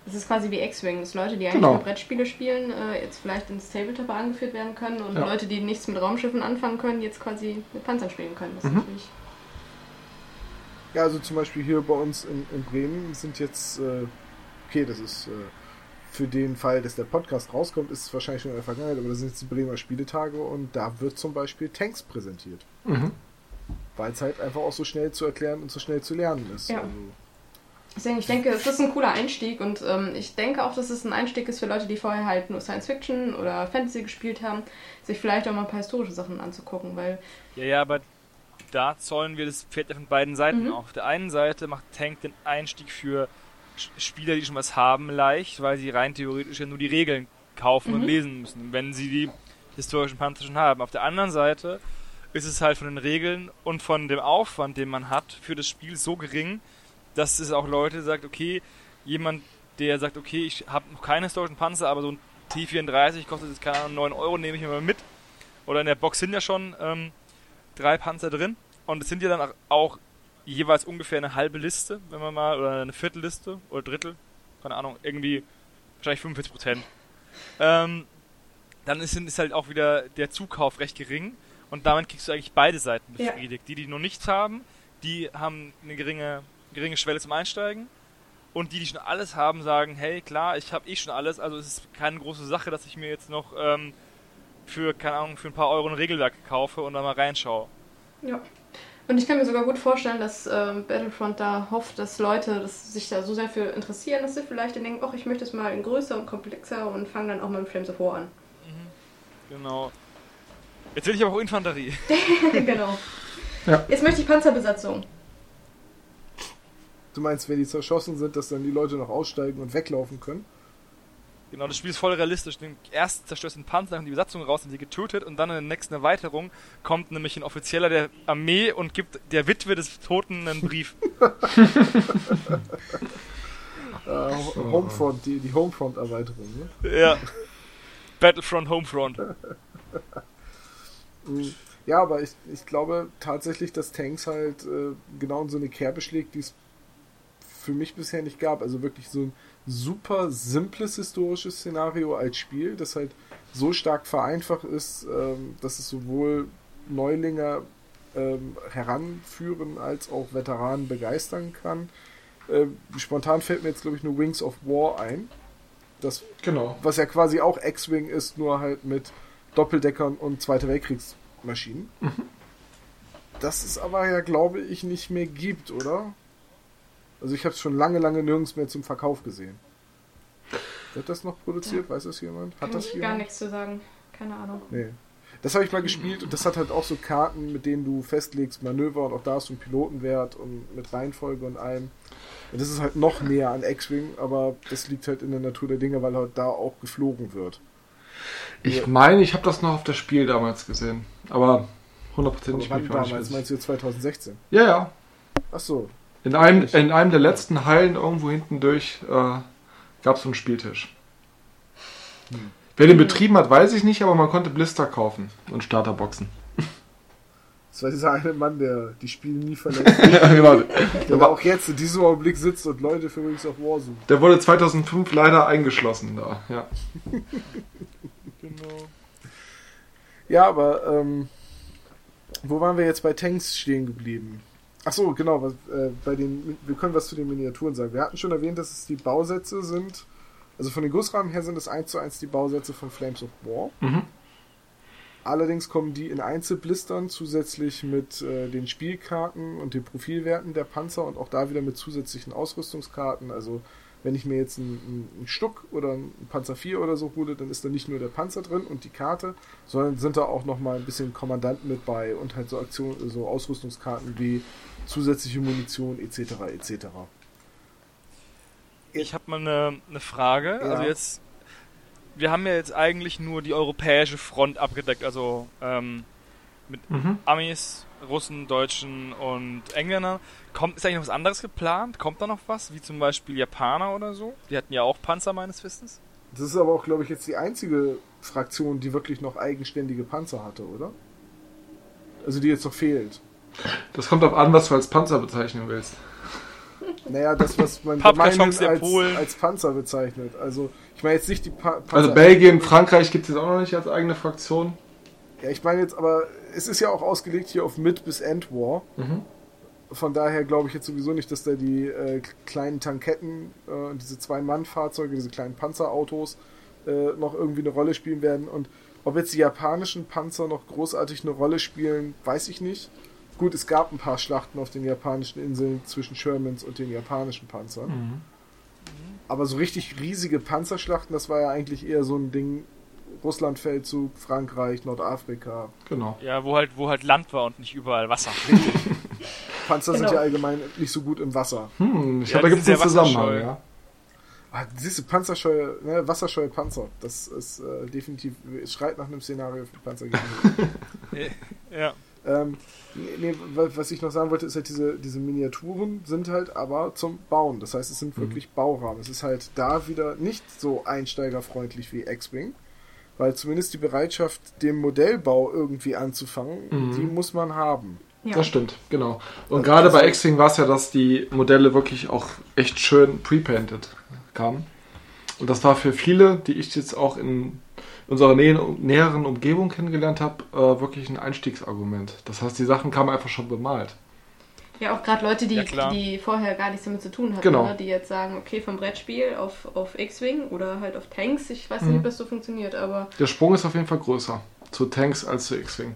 Das ist quasi wie X-Wing, dass Leute, die eigentlich
Genau.
nur Brettspiele spielen, äh, jetzt vielleicht ins Tabletop angeführt werden können und
Ja.
Leute, die nichts mit Raumschiffen anfangen können, jetzt quasi mit Panzern spielen können. Das ist
Mhm.
natürlich.
Ja, also zum Beispiel hier bei uns in, in Bremen sind jetzt, äh, okay, das ist äh, für den Fall, dass der Podcast rauskommt, ist es wahrscheinlich schon in der Vergangenheit, aber da sind jetzt die Bremer Spieletage und da wird zum Beispiel Tanks präsentiert.
Mhm.
Weil es halt einfach auch so schnell zu erklären und so schnell zu lernen ist.
Ja.
Also,
Deswegen, ich denke, es ist ein cooler Einstieg und ähm, ich denke auch, dass es ein Einstieg ist für Leute, die vorher halt nur Science Fiction oder Fantasy gespielt haben, sich vielleicht auch mal ein paar historische Sachen anzugucken, weil
Ja, ja, aber da zollen wir das Pferd ja von beiden Seiten
Mhm.
auf. Auf der einen Seite macht Tank den Einstieg für Spieler, die schon was haben, leicht, weil sie rein theoretisch ja nur die Regeln kaufen und
Mhm.
lesen müssen, wenn sie die historischen Panzer schon haben. Auf der anderen Seite ist es halt von den Regeln und von dem Aufwand, den man hat für das Spiel so gering, dass es auch Leute sagt, okay, jemand, der sagt, okay, ich habe noch keinen historischen Panzer, aber so ein T34 kostet jetzt keine Ahnung 9 Euro, nehme ich mir mal mit. Oder in der Box sind ja schon ähm, drei Panzer drin. Und es sind ja dann auch- auch jeweils ungefähr eine halbe Liste, wenn man mal, oder eine Viertelliste oder Drittel, keine Ahnung, irgendwie wahrscheinlich 45 Prozent. Ähm, dann ist, ist halt auch wieder der Zukauf recht gering und damit kriegst du eigentlich beide Seiten
Ja.
befriedigt. Die, die noch nichts haben, die haben eine geringe, geringe Schwelle zum Einsteigen und die, die schon alles haben, sagen, hey, klar, ich habe eh schon alles, also es ist keine große Sache, dass ich mir jetzt noch ähm, für, keine Ahnung, für ein paar Euro ein Regelwerk kaufe und da mal reinschaue.
Ja. Und ich kann mir sogar gut vorstellen, dass ähm, Battlefront da hofft, dass Leute dass sich da so sehr für interessieren, dass sie vielleicht denken, ach, ich möchte es mal in größer und komplexer und fangen dann auch mal mit Flames of War an.
Genau. Jetzt will ich aber auch Infanterie.
genau.
Ja.
Jetzt möchte ich Panzerbesatzung.
Du meinst, wenn die zerschossen sind, dass dann die Leute noch aussteigen und weglaufen können?
Genau, das Spiel ist voll realistisch. Den erst zerstörst du den Panzer, dann die Besatzung raus, sind sie getötet und dann in der nächsten Erweiterung kommt nämlich ein Offizieller der Armee und gibt der Witwe des Toten einen Brief.
Äh, Homefront, die, die Homefront-Erweiterung. Ne?
ja. Battlefront Homefront.
Ja, aber ich, ich glaube tatsächlich, dass Tanks halt äh, genau in so eine Kerbe schlägt, die es für mich bisher nicht gab. Also wirklich so ein super simples historisches Szenario als Spiel, das halt so stark vereinfacht ist, ähm, dass es sowohl Neulinge ähm, heranführen als auch Veteranen begeistern kann. Ähm, spontan fällt mir jetzt, glaube ich, nur Wings of War ein. Das
Genau.
was ja quasi auch X-Wing ist, nur halt mit Doppeldeckern und Zweite Weltkriegsmaschinen. Das es aber ja, glaube ich, nicht mehr gibt, oder? Also ich habe es schon lange, lange nirgends mehr zum Verkauf gesehen. Wird das noch produziert? Weiß das jemand? Hat
Kann
das
ich
jemand?
gar nichts zu sagen. Keine Ahnung.
Nee. Das habe ich mal gespielt und das hat halt auch so Karten, mit denen du festlegst, Manöver und auch da hast du einen Pilotenwert und mit Reihenfolge und allem. Und das ist halt noch näher an X-Wing, aber das liegt halt in der Natur der Dinge, weil halt da auch geflogen wird.
Ich meine, ich habe das noch auf das Spiel damals gesehen. Aber 100%
Aber
nicht mehr
damals?
nicht
Meinst du jetzt 2016?
Ja, ja.
Ach so.
In einem, in einem der letzten Hallen irgendwo hinten durch äh, gab es so einen Spieltisch. Wer den betrieben hat, weiß ich nicht, aber man konnte Blister kaufen und Starterboxen.
Das war dieser eine Mann, der die Spiele nie verlässt.
ja, genau.
der aber auch jetzt in diesem Augenblick sitzt und Leute für Wings of War sucht.
Der wurde 2005 leider eingeschlossen da. Ja.
Genau.
Ja, aber ähm, wo waren wir jetzt bei Tanks stehen geblieben? Ach so, genau. Was, äh, bei den, wir können was zu den Miniaturen sagen. Wir hatten schon erwähnt, dass es die Bausätze sind. Also von den Gussrahmen her sind es eins zu eins die Bausätze von Flames of War.
Mhm.
Allerdings kommen die in Einzelblistern zusätzlich mit äh, den Spielkarten und den Profilwerten der Panzer und auch da wieder mit zusätzlichen Ausrüstungskarten. Also wenn ich mir jetzt einen, einen Stuck oder einen Panzer 4 oder so hole, dann ist da nicht nur der Panzer drin und die Karte, sondern sind da auch nochmal ein bisschen Kommandanten mit bei und halt so Aktionen, so Ausrüstungskarten wie zusätzliche Munition etc. etc.
Ich habe mal eine, eine Frage.
Ja.
Also jetzt, wir haben ja jetzt eigentlich nur die europäische Front abgedeckt, also ähm, mit
Mhm.
Amis, Russen, Deutschen und Engländern. Kommt, ist eigentlich noch was anderes geplant? Kommt da noch was? Wie zum Beispiel Japaner oder so? Die hatten ja auch Panzer meines Wissens.
Das ist aber auch, glaube ich, jetzt die einzige Fraktion, die wirklich noch eigenständige Panzer hatte, oder? Also die jetzt noch fehlt.
Das kommt auf an, was du als Panzer bezeichnen willst.
Naja, das, was man als,
Polen.
als Panzer bezeichnet. Also, ich meine jetzt nicht die pa Panzer.
Also Belgien, Frankreich gibt es jetzt auch noch nicht als eigene Fraktion.
Ja, ich meine jetzt, aber es ist ja auch ausgelegt hier auf Mid- bis End-War.
Mhm.
Von daher glaube ich jetzt sowieso nicht, dass da die äh, kleinen Tanketten, äh, diese Zwei-Mann-Fahrzeuge, diese kleinen Panzerautos äh, noch irgendwie eine Rolle spielen werden. Und ob jetzt die japanischen Panzer noch großartig eine Rolle spielen, weiß ich nicht. Gut, es gab ein paar Schlachten auf den japanischen Inseln zwischen Shermans und den japanischen Panzern.
Mhm.
Aber so richtig riesige Panzerschlachten, das war ja eigentlich eher so ein Ding. Russlandfeldzug, Frankreich, Nordafrika.
Genau.
Ja, wo halt, wo halt Land war und nicht überall Wasser.
Panzer sind
Genau.
ja allgemein nicht so gut im Wasser.
Hm, ich
Ja,
glaube, da gibt es einen
sind
Zusammenhang, ja.
Ah, siehst du, Panzerscheue, ne, wasserscheue Panzer. Das ist äh, definitiv, es schreit nach einem Szenario für Panzer.
ja.
ähm, nee, nee, wa- was ich noch sagen wollte, ist halt, diese, diese Miniaturen sind halt aber zum Bauen. Das heißt, es sind wirklich Baurahmen. Es ist halt da wieder nicht so einsteigerfreundlich wie X-Wing. Weil zumindest die Bereitschaft, den Modellbau irgendwie anzufangen,
Mhm.
die muss man haben.
Ja.
Das stimmt, genau. Und
Also
gerade bei X-Wing war es ja, dass die Modelle wirklich auch echt schön pre-painted kamen. Und das war für viele, die ich jetzt auch in unserer nähe, näheren Umgebung kennengelernt habe, äh, wirklich ein Einstiegsargument. Das heißt, die Sachen kamen einfach schon bemalt.
Ja, auch gerade Leute, die,
Ja,
die vorher gar nichts damit zu tun hatten,
Genau.
ne? die jetzt sagen, okay, vom Brettspiel auf, auf X-Wing oder halt auf Tanks, ich weiß
Mhm.
nicht, ob das so funktioniert, aber
Der Sprung ist auf jeden Fall größer zu Tanks als zu X-Wing.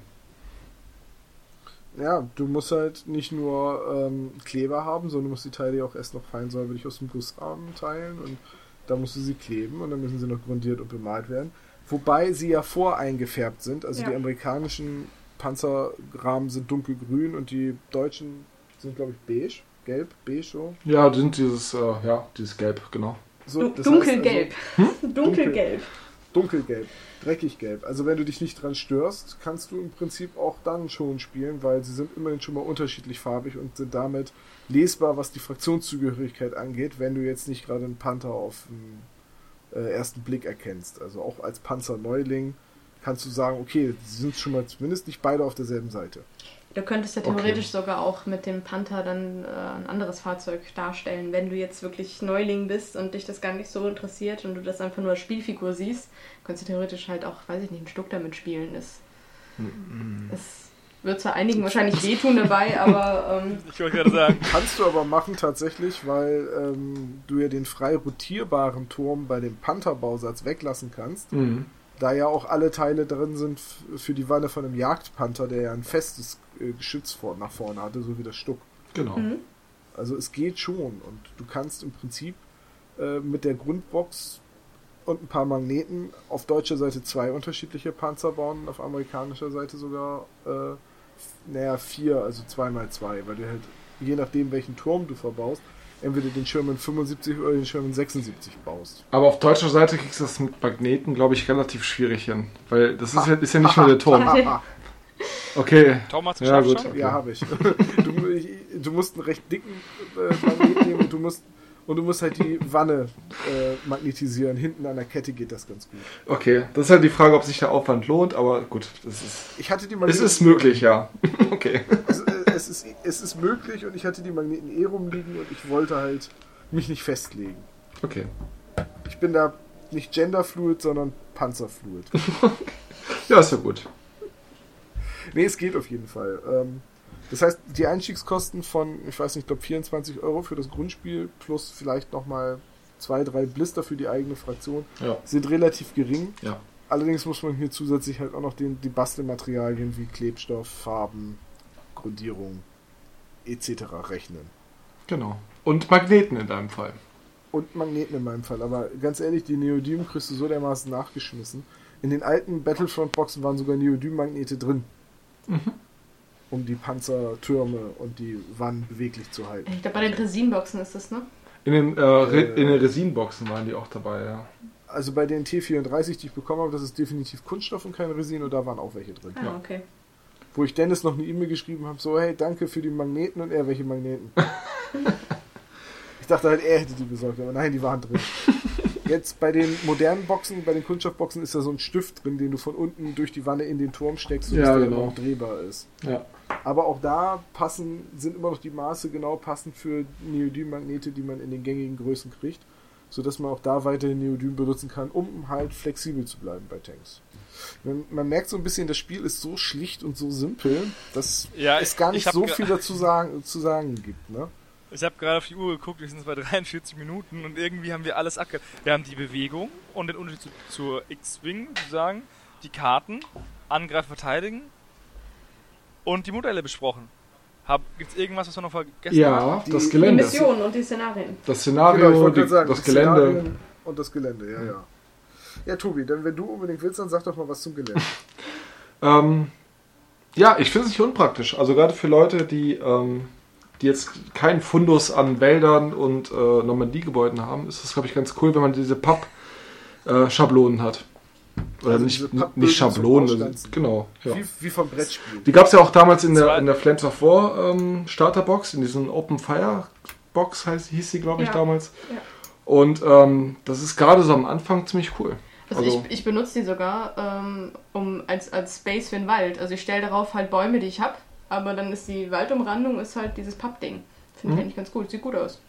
ja, du musst halt nicht nur ähm, Kleber haben, sondern du musst die Teile ja auch erst noch fein säuberlich aus dem Gussrahmen teilen und da musst du sie kleben und dann müssen sie noch grundiert und bemalt werden. Wobei sie ja voreingefärbt sind. Also
Ja.
die amerikanischen Panzerrahmen sind dunkelgrün und die deutschen sind, glaube ich, beige. Gelb, beige so.
Ja, die sind dieses, äh, ja, dieses Gelb, genau.
so
dunkelgelb.
heißt
Dunkelgelb.
Also, dunkelgelb, dreckig gelb. Also wenn du dich nicht dran störst, kannst du im Prinzip auch dann schon spielen, weil sie sind immerhin schon mal unterschiedlich farbig und sind damit lesbar, was die Fraktionszugehörigkeit angeht, wenn du jetzt nicht gerade einen Panther auf den äh, ersten Blick erkennst. Also auch als Panzerneuling kannst du sagen, okay, sie sind schon mal zumindest nicht beide auf derselben Seite.
Du könntest ja
Okay.
theoretisch sogar auch mit dem Panther dann äh, ein anderes Fahrzeug darstellen, wenn du jetzt wirklich Neuling bist und dich das gar nicht so interessiert und du das einfach nur als Spielfigur siehst, könntest du theoretisch halt auch, weiß ich nicht, ein Stück damit spielen. Das, das wird zwar einigen wahrscheinlich wehtun dabei, aber ähm,
Ich wollte gerade sagen,
Kannst du aber machen tatsächlich, weil ähm, du ja den frei rotierbaren Turm bei dem Panther-Bausatz weglassen kannst.
Mhm.
Da ja auch alle Teile drin sind für die Wanne von einem Jagdpanther, der ja ein festes äh, Geschütz vor, nach vorne hatte, so wie das Stuck.
Genau.
Mhm.
Also es geht schon und du kannst im Prinzip äh, mit der Grundbox und ein paar Magneten auf deutscher Seite zwei unterschiedliche Panzer bauen auf amerikanischer Seite sogar äh, naja vier, also zwei mal zwei, weil du halt je nachdem welchen Turm du verbaust, entweder den Sherman 75 oder den Sherman 76 baust.
Aber auf deutscher Seite kriegst du das mit Magneten, glaube ich, relativ schwierig hin. Weil das ist ja, ist ja nicht nur der Turm. Okay.
Tom hat's
Ja, gut.
schon.
ja, habe ich. Du, ich. Du musst einen recht dicken äh, Magnet nehmen und du musst und du musst halt die Wanne äh, magnetisieren. Hinten an der Kette geht das ganz gut.
Okay. Das ist halt die Frage, ob sich der Aufwand lohnt, aber gut, das ist.
Ich hatte die
Es
Magneten.
ist möglich, ja. Okay.
Es, äh, es, ist, es ist möglich und ich hatte die Magneten eh rumliegen und ich wollte halt mich nicht festlegen.
Okay.
Ich bin da nicht genderfluid, sondern panzerfluid.
Ja, ist ja gut.
nee, es geht auf jeden Fall. Ähm, das heißt, die Einstiegskosten von, ich weiß nicht, ich glaube 24 Euro für das Grundspiel plus vielleicht nochmal zwei, drei Blister für die eigene Fraktion
Ja.
sind relativ gering.
Ja.
Allerdings muss man hier zusätzlich halt auch noch den, die Bastelmaterialien wie Klebstoff, Farben, Grundierung etc. rechnen.
Genau. Und Magneten in deinem Fall.
Und Magneten in meinem Fall. Aber ganz ehrlich, die Neodym kriegst du so dermaßen nachgeschmissen. In den alten Battlefront-Boxen waren sogar Neodym-Magnete drin. Um die Panzertürme und die Wannen beweglich zu halten.
ich glaube, bei den Resinboxen ist das, ne?
In den, äh, Re
Äh.
in den Resinboxen waren die auch dabei, ja.
Also bei den T34, die ich bekommen habe, das ist definitiv Kunststoff und kein Resin und da waren auch welche drin.
Ah,
Ja.
okay.
Wo ich Dennis noch eine E-Mail geschrieben habe, so, hey, danke für die Magneten und er, welche Magneten? ich dachte halt, er hätte die besorgt, aber nein, die waren drin. Jetzt bei den modernen Boxen, bei den Kunststoffboxen ist da so ein Stift drin, den du von unten durch die Wanne in den Turm steckst, sodass
Ja,
der
genau.
noch drehbar ist.
Ja.
Aber auch da passen, sind immer noch die Maße genau passend für Neodym-Magnete, die man in den gängigen Größen kriegt, sodass man auch da weiterhin Neodym benutzen kann, um halt flexibel zu bleiben bei Tanks. Man, man merkt so ein bisschen, das Spiel ist so schlicht und so simpel, dass
Ja,
es gar
ich
nicht so viel dazu sagen, zu sagen gibt. Ne?
Ich habe gerade auf die Uhr geguckt, wir sind jetzt bei 43 Minuten und irgendwie haben wir alles abge... Wir haben die Bewegung und den Unterschied zu, zur X-Wing, sozusagen, die Karten, Angreifen, Verteidigen und die Modelle besprochen. Gibt es irgendwas, was wir noch vergessen haben?
Ja,
Die-
das
die
Die
Gelände.
Missionen und die Szenarien.
Das
Genau,
Szenario,
ich wollte
die,
sagen,
das Gelände.
Szenarien Und das Gelände, ja, ja. Ja, Tobi, dann wenn du unbedingt willst, dann sag doch mal was zum Gelände.
Ähm, ja, ich finde es nicht unpraktisch. Also gerade für Leute, die, ähm, die jetzt keinen Fundus an Wäldern und äh, Normandie-Gebäuden haben, ist es, glaube ich, ganz cool, wenn man diese Papp-Schablonen hat. Oder
Also
nicht, nicht Schablonen,
Ausstanzen.
genau. Ja.
Wie, wie vom Brettspiel.
Die gab es ja auch damals in der, in der Flames of War ähm, Starterbox, in diesem Open Fire Box heißt, hieß sie, glaube ich,
Ja.
damals.
Ja.
Und ähm, das ist gerade so am Anfang ziemlich cool.
Also,
Also-
ich, ich benutze die sogar ähm, um, als, als Space für den Wald. Also ich stelle darauf halt Bäume, die ich habe, aber dann ist die Waldumrandung ist halt dieses Pappding. Finde
Mhm.
ich eigentlich ganz cool. Sieht gut aus.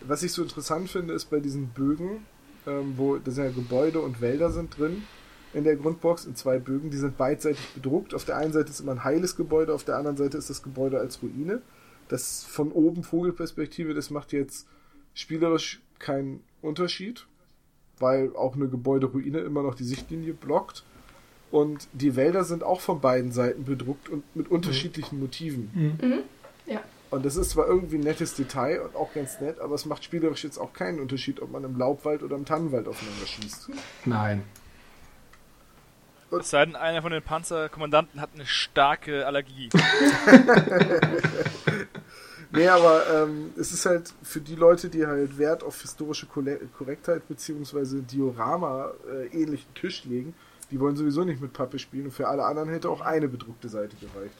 Was ich so interessant finde, ist bei diesen Bögen, ähm, wo das sind ja Gebäude und Wälder sind drin in der Grundbox, in zwei Bögen, die sind beidseitig bedruckt. Auf der einen Seite ist immer ein heiles Gebäude, auf der anderen Seite ist das Gebäude als Ruine. Das von oben Vogelperspektive, das macht jetzt spielerisch keinen Unterschied, weil auch eine Gebäuderuine immer noch die Sichtlinie blockt. Und die Wälder sind auch von beiden Seiten bedruckt und mit unterschiedlichen Motiven.
Ja.
Und das ist zwar irgendwie ein nettes Detail und auch ganz nett, aber es macht spielerisch jetzt auch keinen Unterschied, ob man im Laubwald oder im Tannenwald aufeinander schießt.
Nein.
Es sei denn, einer von den Panzerkommandanten hat eine starke Allergie.
Nee, aber ähm, es ist halt für die Leute, die halt Wert auf historische Korrektheit beziehungsweise Diorama äh, ähnlichen Tisch legen, die wollen sowieso nicht mit Pappe spielen und für alle anderen hätte auch eine bedruckte Seite gereicht.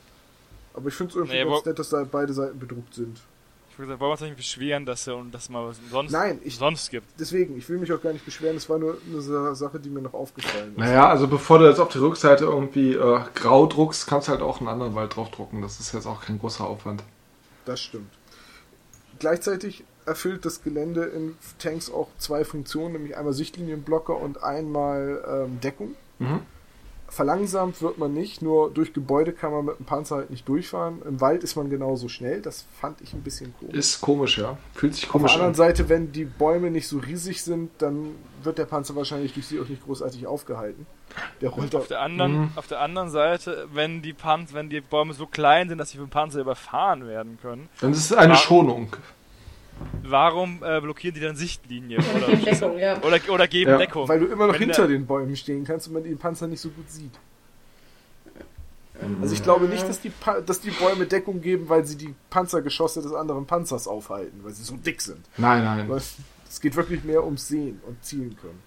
Aber ich finde es irgendwie
Nee,
ganz nett, dass da beide Seiten bedruckt sind.
Ich würde sagen, wollen wir uns nicht beschweren, dass er und dass mal was sonst,
Nein, ich-
sonst gibt.
Deswegen, ich will mich auch gar nicht beschweren, es war nur eine Sa- Sache, die mir noch aufgefallen ist.
Naja, also bevor du jetzt auf die Rückseite irgendwie äh, grau druckst, kannst du halt auch einen anderen Wald draufdrucken. Das ist jetzt auch kein großer Aufwand.
Das stimmt. Gleichzeitig erfüllt das Gelände in Tanks auch zwei Funktionen, nämlich einmal Sichtlinienblocker und einmal ähm, Deckung.
Mhm.
Verlangsamt wird man nicht, nur durch Gebäude kann man mit dem Panzer halt nicht durchfahren. Im Wald ist man genauso schnell, das fand ich ein bisschen komisch.
Ist komisch, ja. Fühlt sich
Auf der
komisch
anderen
an.
Seite, wenn die Bäume nicht so riesig sind, dann wird der Panzer wahrscheinlich durch sie auch nicht großartig aufgehalten. Der rollt
Auf
auf
der anderen,
Mhm.
auf der anderen Seite, wenn die Panzer, wenn die Bäume so klein sind, dass sie vom Panzer überfahren werden können,
Dann ist es eine Schonung.
Warum äh, blockieren die dann Sichtlinie
Oder
oder,
gegen Deckung, ja.
oder, oder geben
Ja,
Deckung?
Weil du immer noch
Wenn
hinter
der-
den Bäumen stehen kannst und man den Panzer nicht so gut sieht. Also ich glaube nicht, dass die, pa dass die Bäume Deckung geben, weil sie die Panzergeschosse des anderen Panzers aufhalten, weil sie so dick sind.
Nein, nein.
Weil Es geht wirklich mehr ums Sehen und Zielen können.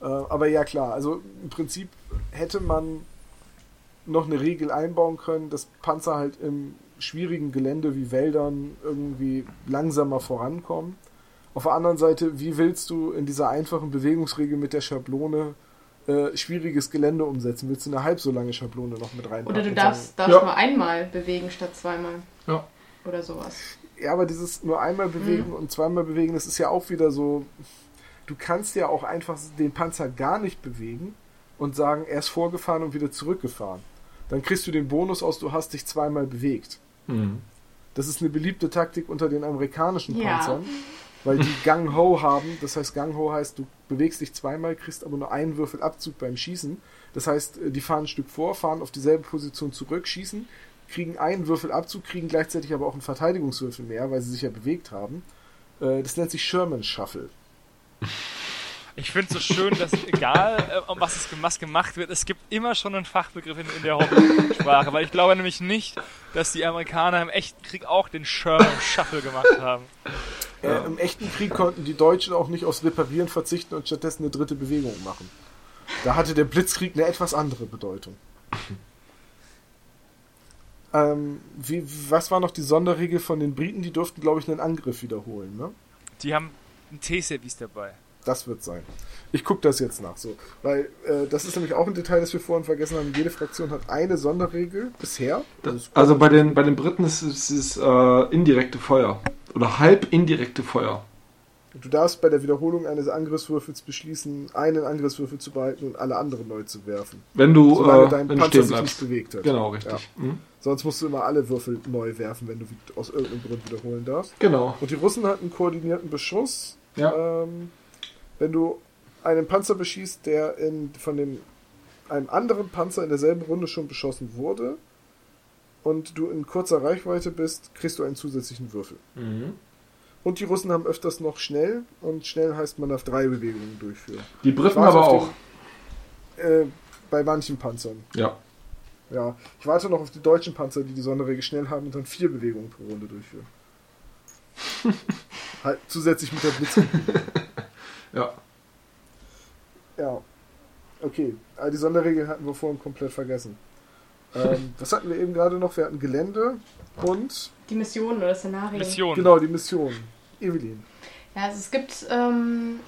Äh, aber ja klar, also im Prinzip hätte man noch eine Regel einbauen können, dass Panzer halt im schwierigen Gelände wie Wäldern irgendwie langsamer vorankommen. Auf der anderen Seite, wie willst du in dieser einfachen Bewegungsregel mit der Schablone äh, schwieriges Gelände umsetzen? Willst du eine halb so lange Schablone noch mit reinpacken?
Oder du darfst, darfst
Ja.
nur einmal bewegen statt zweimal.
Ja.
Oder sowas.
Ja, aber dieses nur einmal bewegen und zweimal bewegen, das ist ja auch wieder so. Du kannst ja auch einfach den Panzer gar nicht bewegen und sagen, er ist vorgefahren und wieder zurückgefahren. Dann kriegst du den Bonus aus, du hast dich zweimal bewegt.
Mhm.
Das ist eine beliebte Taktik unter den amerikanischen
Ja.
Panzern, weil die Gang Ho haben. Das heißt, Gang Ho heißt, du bewegst dich zweimal, kriegst aber nur einen Würfel Abzug beim Schießen. Das heißt, äh, die fahren ein Stück vor, fahren auf dieselbe Position zurück, schießen, kriegen einen Würfel Abzug, kriegen gleichzeitig aber auch einen Verteidigungswürfel mehr, weil sie sich ja bewegt haben. Äh, Das nennt sich Sherman Shuffle.
Ich finde es so schön, dass egal, äh, um was, es, was gemacht wird, es gibt immer schon einen Fachbegriff in, in der Hauptsprache, weil ich glaube nämlich nicht, dass die Amerikaner im echten Krieg auch den Sherman Shuffle gemacht haben.
Äh, Im echten Krieg konnten die Deutschen auch nicht aufs Reparieren verzichten und stattdessen eine dritte Bewegung machen. Da hatte der Blitzkrieg eine etwas andere Bedeutung. Ähm, wie, was war noch die Sonderregel von den Briten? Die durften, glaube ich, einen Angriff wiederholen. Ne?
Die haben ein T-Service dabei.
Das wird sein. Ich gucke das jetzt nach. So, weil äh, das ist nämlich auch ein Detail, das wir vorhin vergessen haben. Jede Fraktion hat eine Sonderregel bisher. Gut.
Also bei den, bei den Briten ist es äh, indirekte Feuer. Oder halb indirekte Feuer.
Du darfst bei der Wiederholung eines Angriffswürfels beschließen, einen Angriffswürfel zu behalten und alle anderen neu zu werfen.
Wenn du, äh,
dein
wenn
Panzer sich nicht bewegt hat.
Genau, richtig. Mhm.
Sonst musst du immer alle Würfel neu werfen, wenn du aus irgendeinem Grund wiederholen darfst.
Genau.
Und die Russen hatten koordinierten Beschuss.
Ja.
Ähm, wenn du einen Panzer beschießt, der in, von dem, einem anderen Panzer in derselben Runde schon beschossen wurde und du in kurzer Reichweite bist, kriegst du einen zusätzlichen Würfel.
Mhm.
Und die Russen haben öfters noch schnell und schnell heißt man darf drei Bewegungen durchführen.
Die Briten aber
auf
auch.
Den, äh, bei manchen Panzern.
Ja.
Ja, ich warte noch auf die deutschen Panzer, die die Sonderregel schnell haben und dann vier Bewegungen pro Runde durchführen. halt zusätzlich mit der Blitz.
Ja.
Ja. Okay, aber die Sonderregel hatten wir vorhin komplett vergessen. Ähm, was hatten wir eben gerade noch? Wir hatten Gelände und
Die Mission oder Szenarien.
Mission.
genau die Mission. Evelyn.
Ja, also es gibt ähm,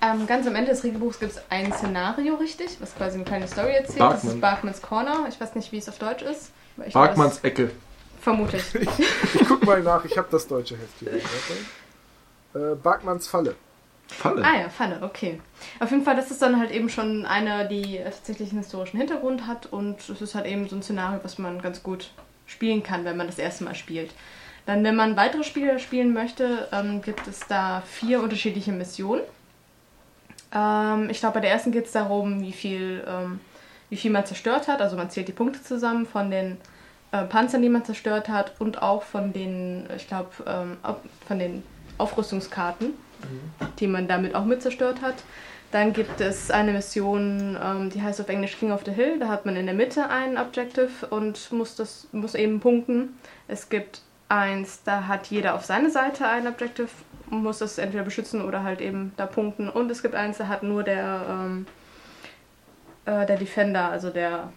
ähm, ganz am Ende des Regelbuchs gibt es ein Szenario, richtig, was quasi eine kleine Story erzählt. Das
Barkman.
ist Barkmans Corner. Ich weiß nicht, wie es auf Deutsch ist.
Barkmanns
weiß-
Ecke.
Vermute ich.
Ich guck mal nach, ich habe das deutsche Heft hier. Äh, Barkmanns Falle.
Falle.
Ah ja, Falle, okay. Auf jeden Fall, das ist dann halt eben schon eine, die tatsächlich einen historischen Hintergrund hat und es ist halt eben so ein Szenario, was man ganz gut spielen kann, wenn man das erste Mal spielt. Dann, wenn man weitere Spiele spielen möchte, ähm, gibt es da vier unterschiedliche Missionen. Ähm, ich glaube, bei der ersten geht es darum, wie viel ähm, wie viel man zerstört hat. Also man zählt die Punkte zusammen von den äh, Panzern, die man zerstört hat und auch von den, ich glaube, ähm, von den Aufrüstungskarten, mhm. die man damit auch mit zerstört hat. Dann gibt es eine Mission, ähm, die heißt auf Englisch King of the Hill. Da hat man in der Mitte ein Objective und muss, das, muss eben punkten. Es gibt eins, da hat jeder auf seine Seite ein Objective und muss das entweder beschützen oder halt eben da punkten. Und es gibt eins, da hat nur der, ähm, äh, der Defender, also der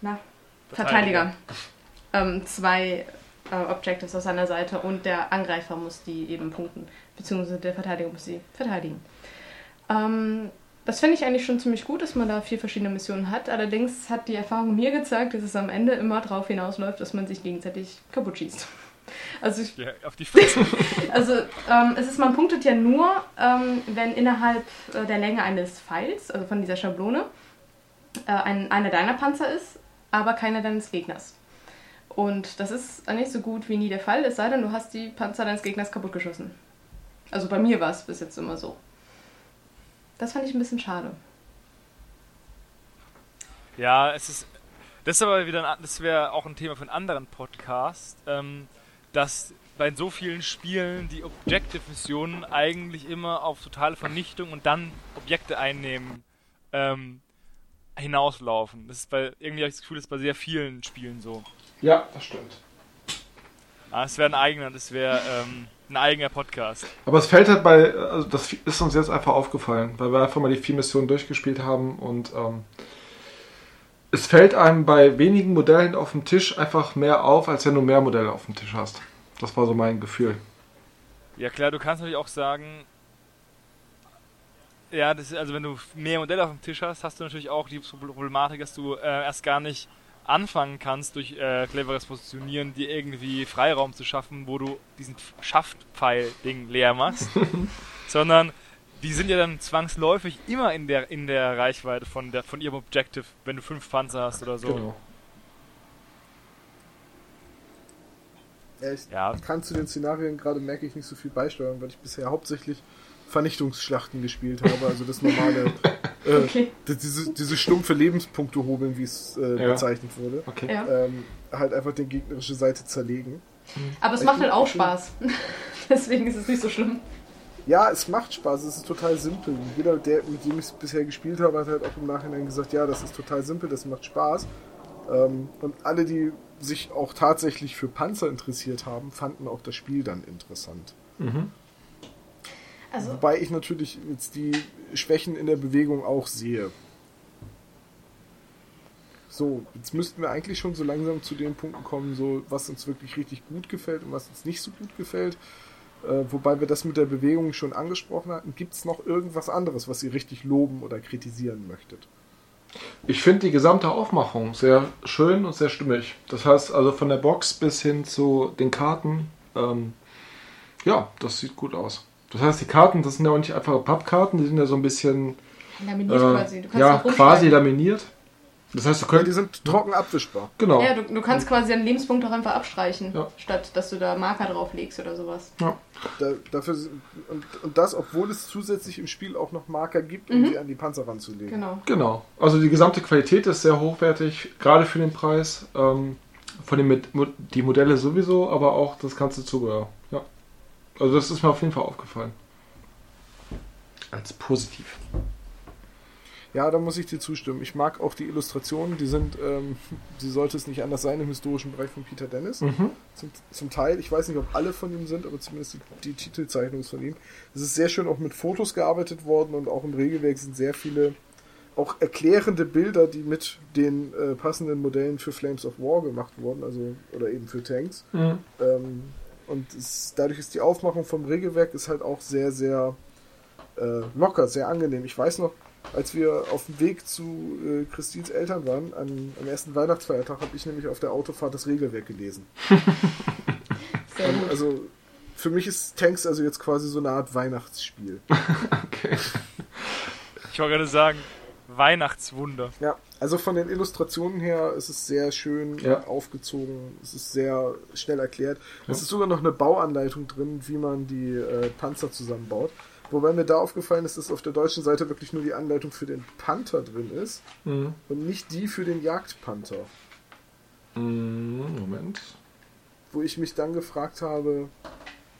na, Verteidiger, Verteidiger ähm, zwei äh, Objectives auf seiner Seite und der Angreifer muss die eben punkten, beziehungsweise der Verteidiger muss sie verteidigen. Ähm, das finde ich eigentlich schon ziemlich gut, dass man da vier verschiedene Missionen hat. Allerdings hat die Erfahrung mir gezeigt, dass es am Ende immer darauf hinausläuft, dass man sich gegenseitig kaputt schießt. Also ich,
ja, auf die Fresse.
also ähm, es ist, man punktet ja nur, ähm, wenn innerhalb äh, der Länge eines Pfeils, also von dieser Schablone, äh, ein, einer deiner Panzer ist, aber keiner deines Gegners. Und das ist nicht so gut wie nie der Fall, es sei denn, du hast die Panzer deines Gegners kaputtgeschossen. Also bei mir war es bis jetzt immer so. Das fand ich ein bisschen schade.
Ja, es ist. Das ist aber wieder, das wäre auch ein Thema für einen anderen Podcast, ähm, dass bei so vielen Spielen die Objective-Missionen eigentlich immer auf totale Vernichtung und dann Objekte einnehmen ähm, hinauslaufen. Das ist bei irgendwie habe ich das Gefühl, das ist bei sehr vielen Spielen so.
Ja, das stimmt.
Ah, das wäre ein eigener, das wäre ähm, ein eigener Podcast.
Aber es fällt halt bei, also das ist uns jetzt einfach aufgefallen, weil wir einfach mal die vier Missionen durchgespielt haben und ähm, es fällt einem bei wenigen Modellen auf dem Tisch einfach mehr auf, als wenn du mehr Modelle auf dem Tisch hast. Das war so mein Gefühl.
Ja klar, du kannst natürlich auch sagen, ja, das ist, also wenn du mehr Modelle auf dem Tisch hast, hast du natürlich auch die Problematik, dass du äh, erst gar nicht anfangen kannst, durch äh, cleveres Positionieren dir irgendwie Freiraum zu schaffen, wo du diesen Schaftpfeil-Ding leer machst, sondern die sind ja dann zwangsläufig immer in der, in der Reichweite von, der, von ihrem Objective, wenn du fünf Panzer hast oder so. Genau.
Ja, ich ja. kann zu den Szenarien gerade merke ich nicht so viel beisteuern, weil ich bisher hauptsächlich Vernichtungsschlachten gespielt habe, also das normale, äh, okay. diese, diese stumpfe Lebenspunkte hobeln, wie es äh, ja. bezeichnet wurde. Okay. Ja. Ähm, halt einfach die gegnerische Seite zerlegen.
Aber es ich macht halt auch Spaß. Deswegen ist es nicht so schlimm.
Ja, es macht Spaß, es ist total simpel. Jeder, der, mit dem ich es bisher gespielt habe, hat halt auch im Nachhinein gesagt, ja, das ist total simpel, das macht Spaß. Ähm, und alle, die sich auch tatsächlich für Panzer interessiert haben, fanden auch das Spiel dann interessant. Mhm. Also Wobei ich natürlich jetzt die Schwächen in der Bewegung auch sehe. So, jetzt müssten wir eigentlich schon so langsam zu den Punkten kommen, so was uns wirklich richtig gut gefällt und was uns nicht so gut gefällt. Äh, wobei wir das mit der Bewegung schon angesprochen hatten. Gibt es noch irgendwas anderes, was ihr richtig loben oder kritisieren möchtet?
Ich finde die gesamte Aufmachung sehr schön und sehr stimmig. Das heißt also von der Box bis hin zu den Karten. Ähm, ja, das sieht gut aus. Das heißt, die Karten, das sind ja auch nicht einfache Pappkarten, die sind ja so ein bisschen. Laminiert äh, quasi. ja, quasi laminiert. Das heißt, du könntest.
Ja, die sind trocken abwischbar.
Genau. Ja, du, du kannst quasi deinen Lebenspunkt auch einfach abstreichen, ja. statt dass du da Marker drauflegst oder sowas. Ja.
Da, dafür, und, und das, obwohl es zusätzlich im Spiel auch noch Marker gibt, um mhm. sie an die Panzer ranzulegen.
Genau.
Genau. Also die gesamte Qualität ist sehr hochwertig, gerade für den Preis. Ähm, von den die Modelle sowieso, aber auch das ganze Zubehör. Also das ist mir auf jeden Fall aufgefallen. Als positiv.
Ja, da muss ich dir zustimmen. Ich mag auch die Illustrationen, die sind, ähm, die sollte es nicht anders sein im historischen Bereich von Peter Dennis. Mhm. Zum, zum, Teil, ich weiß nicht, ob alle von ihm sind, aber zumindest die, die Titelzeichnung ist von ihm. Es ist sehr schön auch mit Fotos gearbeitet worden und auch im Regelwerk sind sehr viele auch erklärende Bilder, die mit den äh, passenden Modellen für Flames of War gemacht wurden, also oder eben für Tanks. Mhm. Ähm, und es, dadurch ist die Aufmachung vom Regelwerk ist halt auch sehr, sehr äh, locker, sehr angenehm. Ich weiß noch, als wir auf dem Weg zu äh, Christins Eltern waren, an, am ersten Weihnachtsfeiertag, habe ich nämlich auf der Autofahrt das Regelwerk gelesen. gut. Also für mich ist Tanks also jetzt quasi so eine Art Weihnachtsspiel. okay.
Ich wollte gerade sagen, Weihnachtswunder.
Ja, also von den Illustrationen her ist es sehr schön ja. aufgezogen. Es ist sehr schnell erklärt. Ja. Es ist sogar noch eine Bauanleitung drin, wie man die äh, Panzer zusammenbaut. Wobei mir da aufgefallen ist, dass auf der deutschen Seite wirklich nur die Anleitung für den Panther drin ist
Mhm.
und nicht die für den Jagdpanther.
Mhm, Moment.
Wo ich mich dann gefragt habe,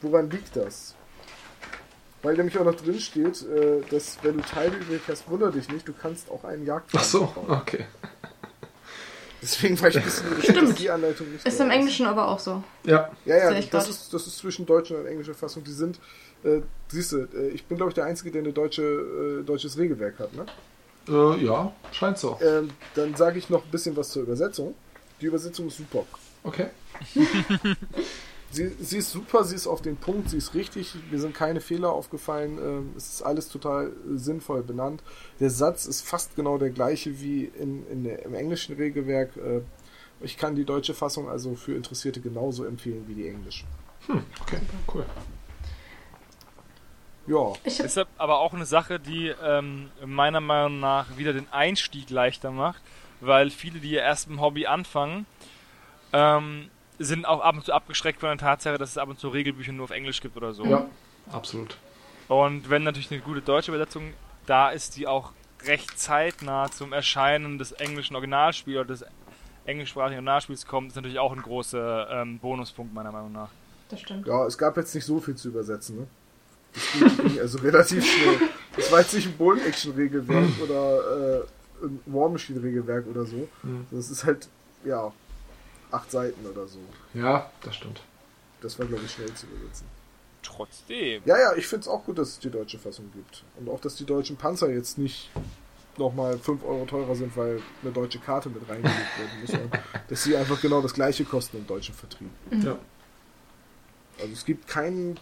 woran liegt das? Weil nämlich auch noch drin steht, äh, dass wenn du Teile übrig hast, wunder dich nicht, du kannst auch einen
Ach
Jagdpanzer
so,
bauen.
okay.
Deswegen war ich ein bisschen dass die Anleitung nicht
Ist im Englischen aber auch so.
Ja,
Ja, ja,
Sehe ich
das
grad.
ist, das ist zwischen deutscher und englischer Fassung. Die sind, äh, siehst du, äh, ich bin glaube ich der Einzige, der ein deutsche, äh, deutsches Regelwerk hat. Ne?
äh, ja, scheint so.
Ähm, dann sage ich noch ein bisschen was zur Übersetzung. Die Übersetzung ist super.
Okay.
Sie, sie ist super, sie ist auf den Punkt, sie ist richtig, mir sind keine Fehler aufgefallen, ähm, es ist alles total äh, sinnvoll benannt. Der Satz ist fast genau der gleiche wie in, in der, im englischen Regelwerk. Äh, ich kann die deutsche Fassung also für Interessierte genauso empfehlen wie die englische.
Hm, okay, cool.
Ja,
Ist aber auch eine Sache, die ähm, meiner Meinung nach wieder den Einstieg leichter macht, weil viele, die ihr erst im Hobby anfangen, ähm, sind auch ab und zu abgeschreckt von der Tatsache, dass es ab und zu Regelbücher nur auf Englisch gibt oder so.
Ja, absolut.
Und wenn natürlich eine gute deutsche Übersetzung da ist, die auch recht zeitnah zum Erscheinen des englischen Originalspiels oder des englischsprachigen Originalspiels kommt, ist natürlich auch ein großer ähm, Bonuspunkt meiner Meinung nach.
das stimmt.
ja, es gab jetzt nicht so viel zu übersetzen, ne? Das ging, ging also relativ schnell. Das war jetzt nicht ein Bullen-Action-Regelwerk oder äh, ein War Machine-Regelwerk oder so.
Hm.
Das ist halt, ja, acht Seiten oder so.
Ja, das stimmt.
Das war, glaube ich, schnell zu übersetzen.
Trotzdem.
Ja, ja, ich finde es auch gut, dass es die deutsche Fassung gibt. Und auch, dass die deutschen Panzer jetzt nicht nochmal 5 Euro teurer sind, weil eine deutsche Karte mit reingelegt werden muss. sondern dass sie einfach genau das gleiche kosten im deutschen Vertrieb.
Ja.
Also es gibt keinen